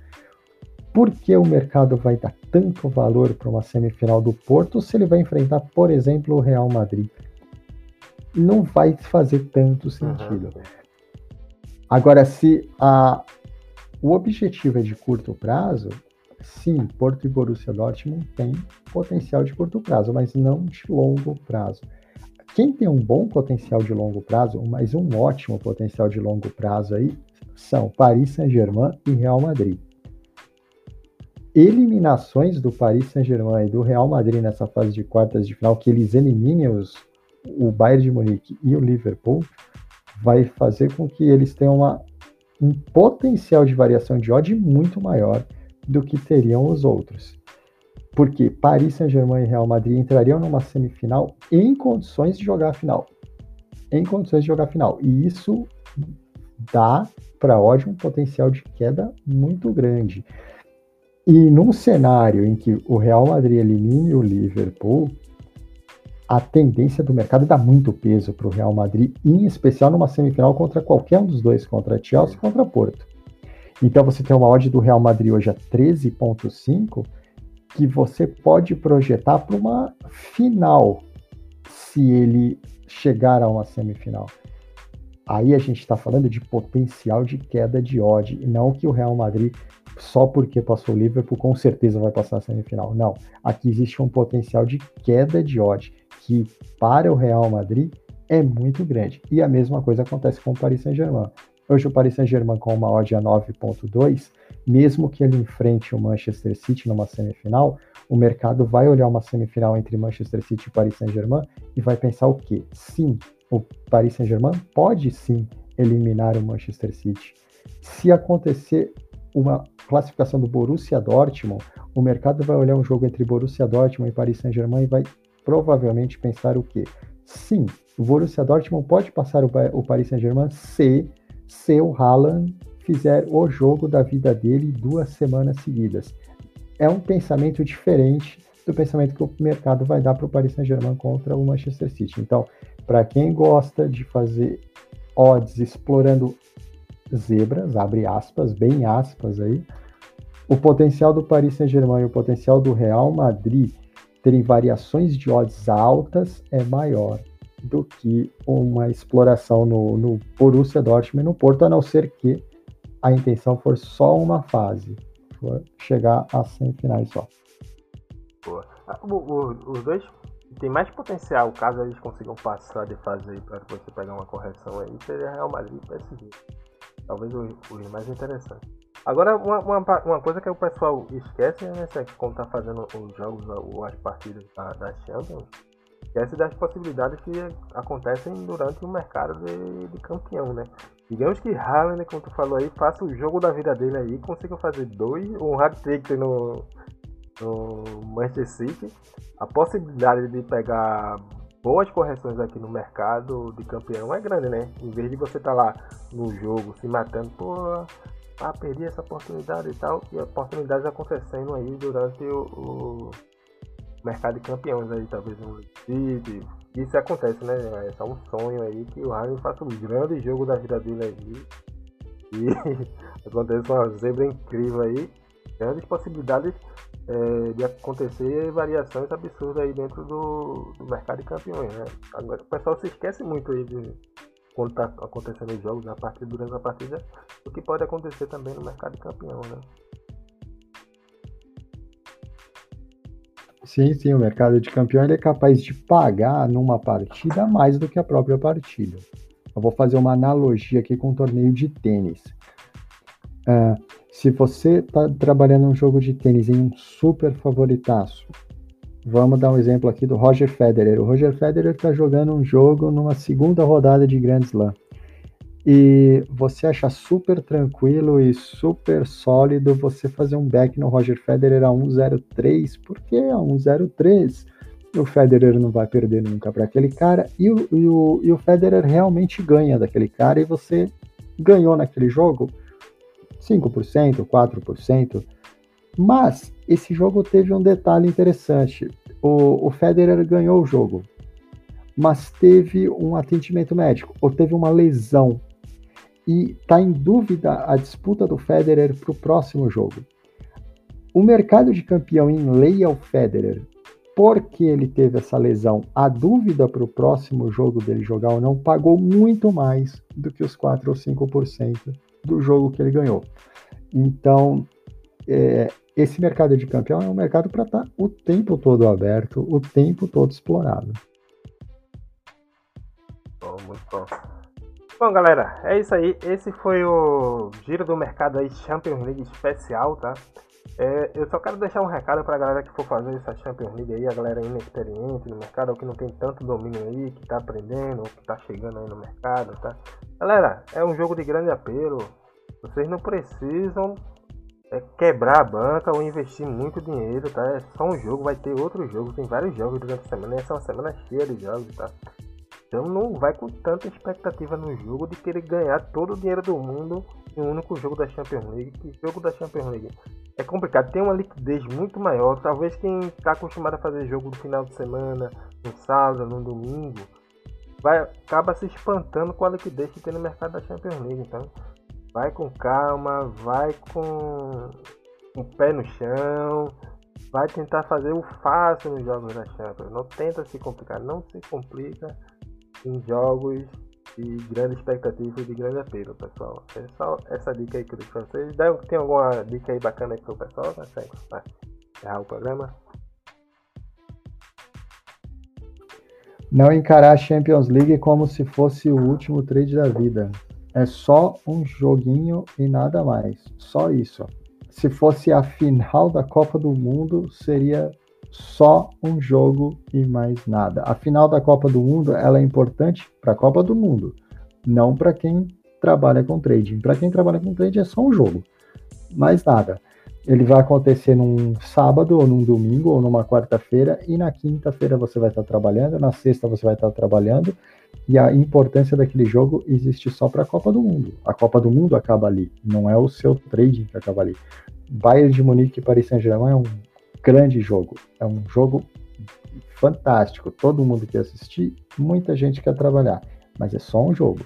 por que o mercado vai dar tanto valor para uma semifinal do Porto se ele vai enfrentar, por exemplo, o Real Madrid? Não vai fazer tanto sentido. Uhum. Agora, se a, o objetivo é de curto prazo, sim, Porto e Borussia Dortmund têm potencial de curto prazo, mas não de longo prazo. Quem tem um bom potencial de longo prazo, mas um ótimo potencial de longo prazo aí, são Paris Saint-Germain e Real Madrid. Eliminações do Paris Saint-Germain e do Real Madrid nessa fase de quartas de final, que eles eliminem os, o Bayern de Munique e o Liverpool, vai fazer com que eles tenham uma um potencial de variação de odd muito maior do que teriam os outros. Porque Paris Saint-Germain e Real Madrid entrariam numa semifinal em condições de jogar a final. Em condições de jogar a final. E isso dá para odd um potencial de queda muito grande. E num cenário em que o Real Madrid elimine o Liverpool, a tendência do mercado dá muito peso para o Real Madrid, em especial numa semifinal contra qualquer um dos dois, contra Chelsea contra Porto. Então você tem uma odd do Real Madrid hoje a 13.5, que você pode projetar para uma final, se ele chegar a uma semifinal. Aí a gente está falando de potencial de queda de odd, e não que o Real Madrid, só porque passou o Liverpool, com certeza vai passar a semifinal. Não. Aqui existe um potencial de queda de odd, que para o Real Madrid é muito grande. E a mesma coisa acontece com o Paris Saint-Germain. Hoje o Paris Saint-Germain com uma odd a 9.2, mesmo que ele enfrente o Manchester City numa semifinal, o mercado vai olhar uma semifinal entre Manchester City e Paris Saint-Germain e vai pensar o quê? Sim, o Paris Saint-Germain pode sim eliminar o Manchester City. Se acontecer uma classificação do Borussia Dortmund, o mercado vai olhar um jogo entre Borussia Dortmund e Paris Saint-Germain e vai provavelmente pensar o quê? Sim, o Borussia Dortmund pode passar o, Paris Saint-Germain se, se o Haaland fizer o jogo da vida dele duas semanas seguidas. É um pensamento diferente do pensamento que o mercado vai dar para o Paris Saint-Germain contra o Manchester City. Então, para quem gosta de fazer odds explorando zebras, abre aspas, bem aspas aí, o potencial do Paris Saint-Germain e o potencial do Real Madrid terem variações de odds altas é maior do que uma exploração no, no Borussia Dortmund no Porto, a não ser que a intenção for só uma fase, for chegar às semifinais só. Boa. Ah, o, o, os dois tem mais potencial, caso eles consigam passar de fase aí para você pegar uma correção aí, seria Real Madrid e PSG. Talvez o, mais interessante. Agora, uma, uma, uma, coisa que o pessoal esquece, né, que quando tá fazendo os jogos ou as partidas da, da Champions, esquece das possibilidades que acontecem durante o mercado de, de campeão, né? Digamos que Haaland, como tu falou aí, faça o jogo da vida dele aí, consiga fazer dois, um hat-trick no, no Manchester City, a possibilidade de pegar boas correções aqui no mercado de campeão é grande, né? Em vez de você estar tá lá no jogo se matando, pô, ah, perdi essa oportunidade e tal, e oportunidades acontecendo aí durante o, o mercado de campeões aí, talvez no City. Isso acontece, né? É só um sonho aí que o Harden faça um grande jogo da vida dele aí. E acontece uma zebra incrível aí. Grandes possibilidades é, de acontecer variações absurdas aí dentro do, do mercado de campeões, né? Agora, o pessoal se esquece muito aí de quando está acontecendo os jogos, na partida, durante a partida, o que pode acontecer também no mercado de campeão, né? Sim, sim, o mercado de campeão é capaz de pagar numa partida mais do que a própria partida. Eu vou fazer uma analogia aqui com um torneio de tênis. Uh, se você está trabalhando um jogo de tênis em um super favoritaço, vamos dar um exemplo aqui do Roger Federer. O Roger Federer está jogando um jogo numa segunda rodada de Grand Slam. E você acha super tranquilo e super sólido você fazer um back no Roger Federer a 1.03, porque a 1.03 o Federer não vai perder nunca para aquele cara e o, e, o, e o Federer realmente ganha daquele cara e você ganhou naquele jogo 5%, 4%. Mas esse jogo teve um detalhe interessante. O, o Federer ganhou o jogo, mas teve um atendimento médico, ou teve uma lesão. E está em dúvida a disputa do Federer para o próximo jogo. O mercado de campeão em lei ao Federer, porque ele teve essa lesão, a dúvida para o próximo jogo dele jogar ou não pagou muito mais do que os 4 ou 5% do jogo que ele ganhou. Então, é, esse mercado de campeão é um mercado para estar tá o tempo todo aberto, o tempo todo explorado. Bom, muito bom. Bom, galera, é isso aí. Esse foi o giro do mercado aí Champions League especial, tá? É, eu só quero deixar um recado para a galera que for fazer essa Champions League aí, a galera inexperiente no mercado, ou que não tem tanto domínio aí, que tá aprendendo, ou que tá chegando aí no mercado, tá? Galera, é um jogo de grande apelo. Vocês não precisam é, quebrar a banca ou investir muito dinheiro, tá? É só um jogo, vai ter outro jogo, tem vários jogos durante a semana, essa é uma semana cheia de jogos, tá? Então não vai com tanta expectativa no jogo de querer ganhar todo o dinheiro do mundo em um único jogo da Champions League. Que jogo da Champions League é complicado, tem uma liquidez muito maior. Talvez quem está acostumado a fazer jogo no final de semana, no sábado, no domingo, vai acaba se espantando com a liquidez que tem no mercado da Champions League. Então vai com calma, vai com o pé no chão, vai tentar fazer o fácil nos jogos da Champions. Não tenta se complicar, não se complica em jogos de grande expectativa e de grande apelo, pessoal. É só essa dica aí que eu dei pra vocês. Tem alguma dica aí bacana aí pro pessoal? Vai encerrar o programa. Não encarar a Champions League como se fosse o último trade da vida. É só um joguinho e nada mais. Só isso. Se fosse a final da Copa do Mundo, seria só um jogo e mais nada. A final da Copa do Mundo ela é importante para a Copa do Mundo, não para quem trabalha com trading. Para quem trabalha com trading é só um jogo, mais nada. Ele vai acontecer num sábado, ou num domingo, ou numa quarta-feira, e na quinta-feira você vai estar trabalhando, na sexta você vai estar trabalhando, e a importância daquele jogo existe só para a Copa do Mundo. A Copa do Mundo acaba ali, não é o seu trading que acaba ali. Bayern de Munique e Paris Saint-Germain é um grande jogo. É um jogo fantástico. Todo mundo quer assistir, muita gente quer trabalhar, mas é só um jogo.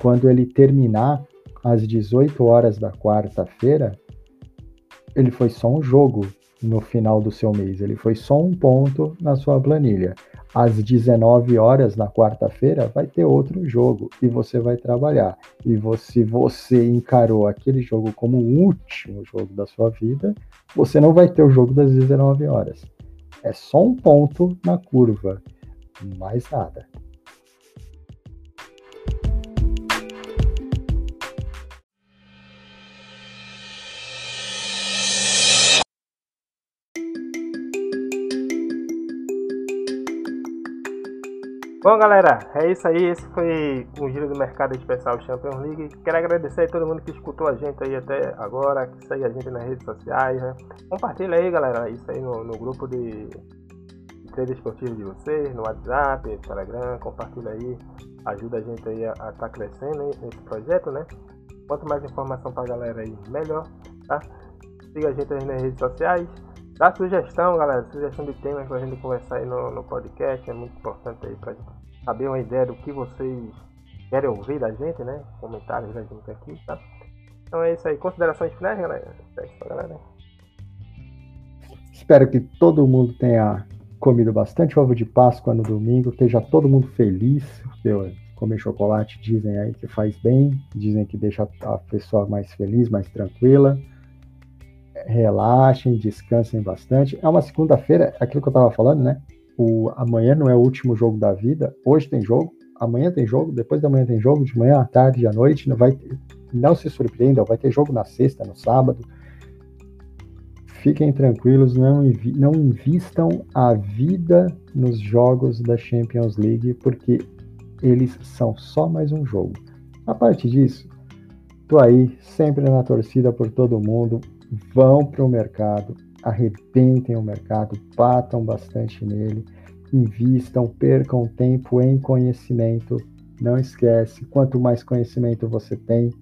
Quando ele terminar às 18 horas da quarta-feira, ele foi só um jogo no final do seu mês, ele foi só um ponto na sua planilha. Às 19 horas na quarta-feira vai ter outro jogo e você vai trabalhar. E você, você encarou aquele jogo como o último jogo da sua vida, você não vai ter o jogo das 19 horas. É só um ponto na curva, mais nada. Bom, galera, é isso aí. Esse foi o Giro do Mercado Especial Champions League. Quero agradecer a todo mundo que escutou a gente aí até agora, que segue a gente nas redes sociais. Né? Compartilha aí, galera, isso aí no, no grupo de, de treino esportivo de vocês, no WhatsApp, no Telegram. Compartilha aí, ajuda a gente aí a estar tá crescendo nesse projeto, né? Quanto mais informação pra galera aí, melhor, tá? Siga a gente aí nas redes sociais. Dá sugestão, galera, sugestão de temas pra gente conversar aí no, no podcast, é muito importante aí pra gente saber uma ideia do que vocês querem ouvir da gente, né? Comentários da gente aqui, tá? Então é isso aí. Considerações finais, galera? É galera. Espero que todo mundo tenha comido bastante ovo de Páscoa no domingo, esteja todo mundo feliz, porque comer chocolate dizem aí que faz bem, dizem que deixa a pessoa mais feliz, mais tranquila relaxem, descansem bastante. É uma segunda-feira, aquilo que eu estava falando, né? O, amanhã não é o último jogo da vida, hoje tem jogo, amanhã tem jogo, depois da manhã tem jogo, de manhã à tarde, à noite, não vai ter, não se surpreendam, vai ter jogo na sexta, no sábado. Fiquem tranquilos, não, não invistam a vida nos jogos da Champions League, porque eles são só mais um jogo. A parte disso, tô aí sempre na torcida por todo mundo vão para o mercado, arrebentem o mercado, batam bastante nele, invistam, percam tempo em conhecimento. Não esquece, quanto mais conhecimento você tem,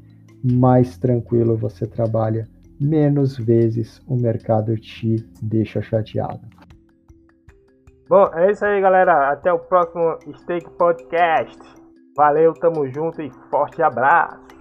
mais tranquilo você trabalha, menos vezes o mercado te deixa chateado. Bom, é isso aí, galera. Até o próximo Steak Podcast. Valeu, tamo junto e forte abraço.